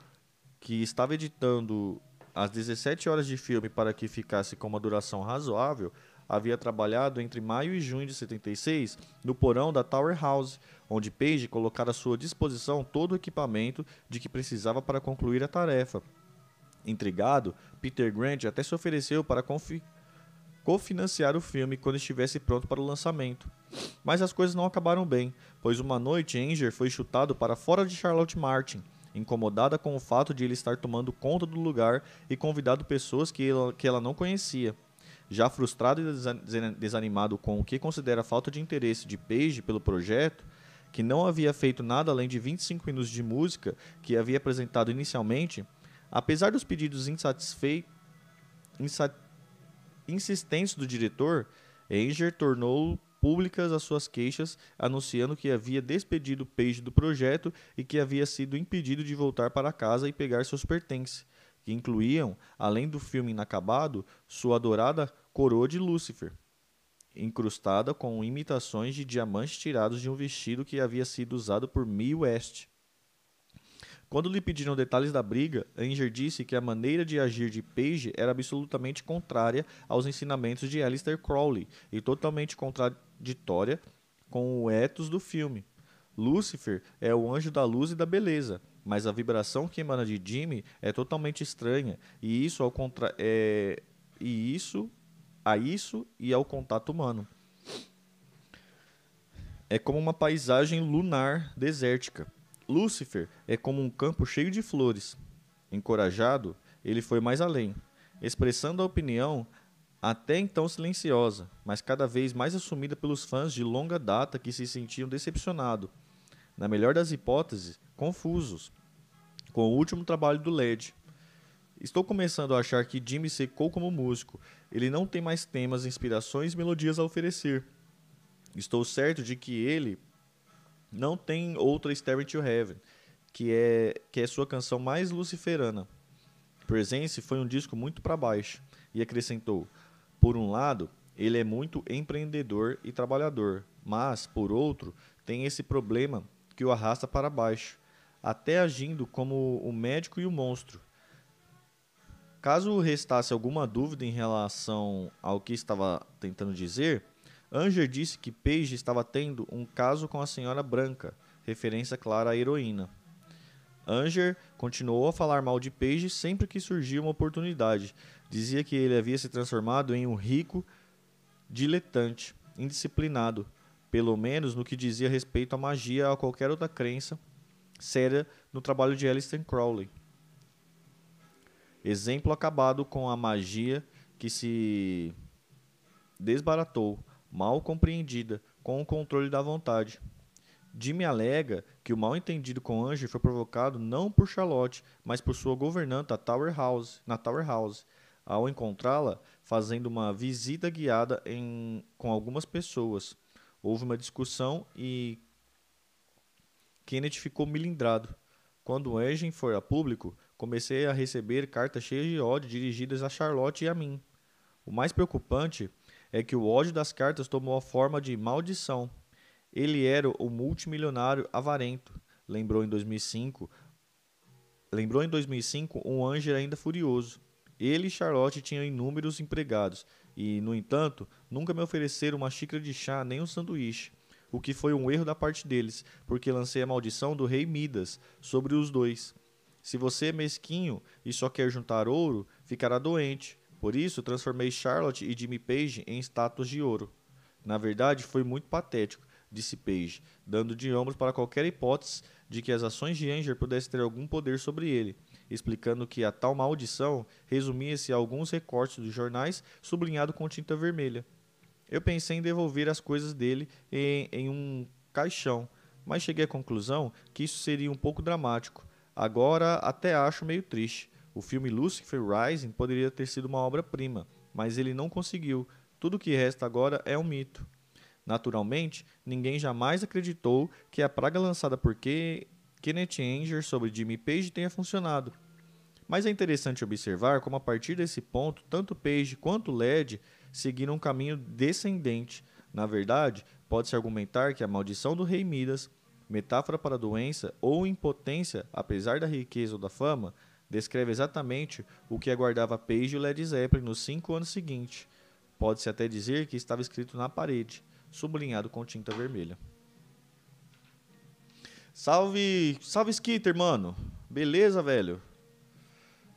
[SPEAKER 1] que estava editando as 17 horas de filme para que ficasse com uma duração razoável, havia trabalhado entre maio e junho de 76 no porão da Tower House, onde Page colocara à sua disposição todo o equipamento de que precisava para concluir a tarefa. Intrigado, Peter Grant até se ofereceu para cofinanciar o filme quando estivesse pronto para o lançamento. Mas as coisas não acabaram bem, pois uma noite Anger foi chutado para fora de Charlotte Martin, incomodada com o fato de ele estar tomando conta do lugar e convidado pessoas que ela, que ela não conhecia. Já frustrado e desanimado com o que considera falta de interesse de Page pelo projeto, que não havia feito nada além de 25 minutos de música que havia apresentado inicialmente, apesar dos pedidos insatisfeitos, insistentes do diretor, Anger tornou públicas as suas queixas, anunciando que havia despedido Page do projeto e que havia sido impedido de voltar para casa e pegar seus pertences que incluíam, além do filme inacabado, sua adorada coroa de Lúcifer, incrustada com imitações de diamantes tirados de um vestido que havia sido usado por Mae West. Quando lhe pediram detalhes da briga, Anger disse que a maneira de agir de Page era absolutamente contrária aos ensinamentos de Aleister Crowley e totalmente contraditória com o ethos do filme. Lúcifer é o anjo da luz e da beleza, mas a vibração que emana de Jimmy é totalmente estranha e isso ao contra é, e isso a isso e ao contato humano. É como uma paisagem lunar desértica. Lúcifer é como um campo cheio de flores. Encorajado, ele foi mais além, expressando a opinião até então silenciosa, mas cada vez mais assumida pelos fãs de longa data que se sentiam decepcionados. Na melhor das hipóteses, confusos, com o último trabalho do LED. Estou começando a achar que Jimmy secou como músico. Ele não tem mais temas, inspirações e melodias a oferecer. Estou certo de que ele não tem outra Staring to Heaven, que é, que é sua canção mais luciferana. Presence foi um disco muito para baixo e acrescentou: Por um lado, ele é muito empreendedor e trabalhador, mas, por outro, tem esse problema que o arrasta para baixo até agindo como o médico e o monstro. Caso restasse alguma dúvida em relação ao que estava tentando dizer, Anger disse que Paige estava tendo um caso com a Senhora Branca, referência clara à heroína. Anger continuou a falar mal de Paige sempre que surgia uma oportunidade. Dizia que ele havia se transformado em um rico diletante, indisciplinado, pelo menos no que dizia respeito à magia ou a qualquer outra crença séria no trabalho de Aleister Crowley. Exemplo acabado com a magia que se desbaratou, mal compreendida, com o controle da vontade. Jimmy alega que o mal-entendido com Angel foi provocado não por Charlotte, mas por sua governanta Tower House, na Tower House, ao encontrá-la fazendo uma visita guiada em, com algumas pessoas. Houve uma discussão e Kenneth ficou milindrado. Quando o Engine foi a público, comecei a receber cartas cheias de ódio dirigidas a Charlotte e a mim. O mais preocupante é que o ódio das cartas tomou a forma de maldição. Ele era o multimilionário avarento, lembrou em 2005. Lembrou em 2005 um Anger ainda furioso. Ele e Charlotte tinham inúmeros empregados e, no entanto, nunca me ofereceram uma xícara de chá nem um sanduíche, o que foi um erro da parte deles, porque lancei a maldição do rei Midas sobre os dois. Se você é mesquinho e só quer juntar ouro, ficará doente. Por isso, transformei Charlotte e Jimmy Page em estátuas de ouro. Na verdade, foi muito patético disse Page, dando de ombros para qualquer hipótese de que as ações de Anger pudessem ter algum poder sobre ele, explicando que a tal maldição resumia-se a alguns recortes dos jornais sublinhado com tinta vermelha. Eu pensei em devolver as coisas dele em, em um caixão, mas cheguei à conclusão que isso seria um pouco dramático. Agora até acho meio triste. O filme Lucifer Rising poderia ter sido uma obra-prima, mas ele não conseguiu. Tudo que resta agora é um mito. Naturalmente, ninguém jamais acreditou que a praga lançada por Kenneth Anger sobre Jimmy Page tenha funcionado. Mas é interessante observar como, a partir desse ponto, tanto Page quanto Led seguiram um caminho descendente. Na verdade, pode-se argumentar que a maldição do rei Midas, metáfora para doença ou impotência, apesar da riqueza ou da fama, descreve exatamente o que aguardava Page e Led Zeppelin nos cinco anos seguintes. Pode-se até dizer que estava escrito na parede sublinhado com tinta vermelha. Salve, salve Skitter, mano. Beleza, velho?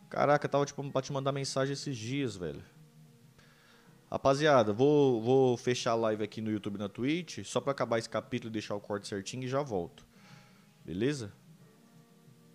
[SPEAKER 1] Caraca, tava tipo pra te mandar mensagem esses dias, velho. Rapaziada, vou, vou fechar a live aqui no YouTube e na Twitch, só pra acabar esse capítulo e deixar o corte certinho e já volto. Beleza?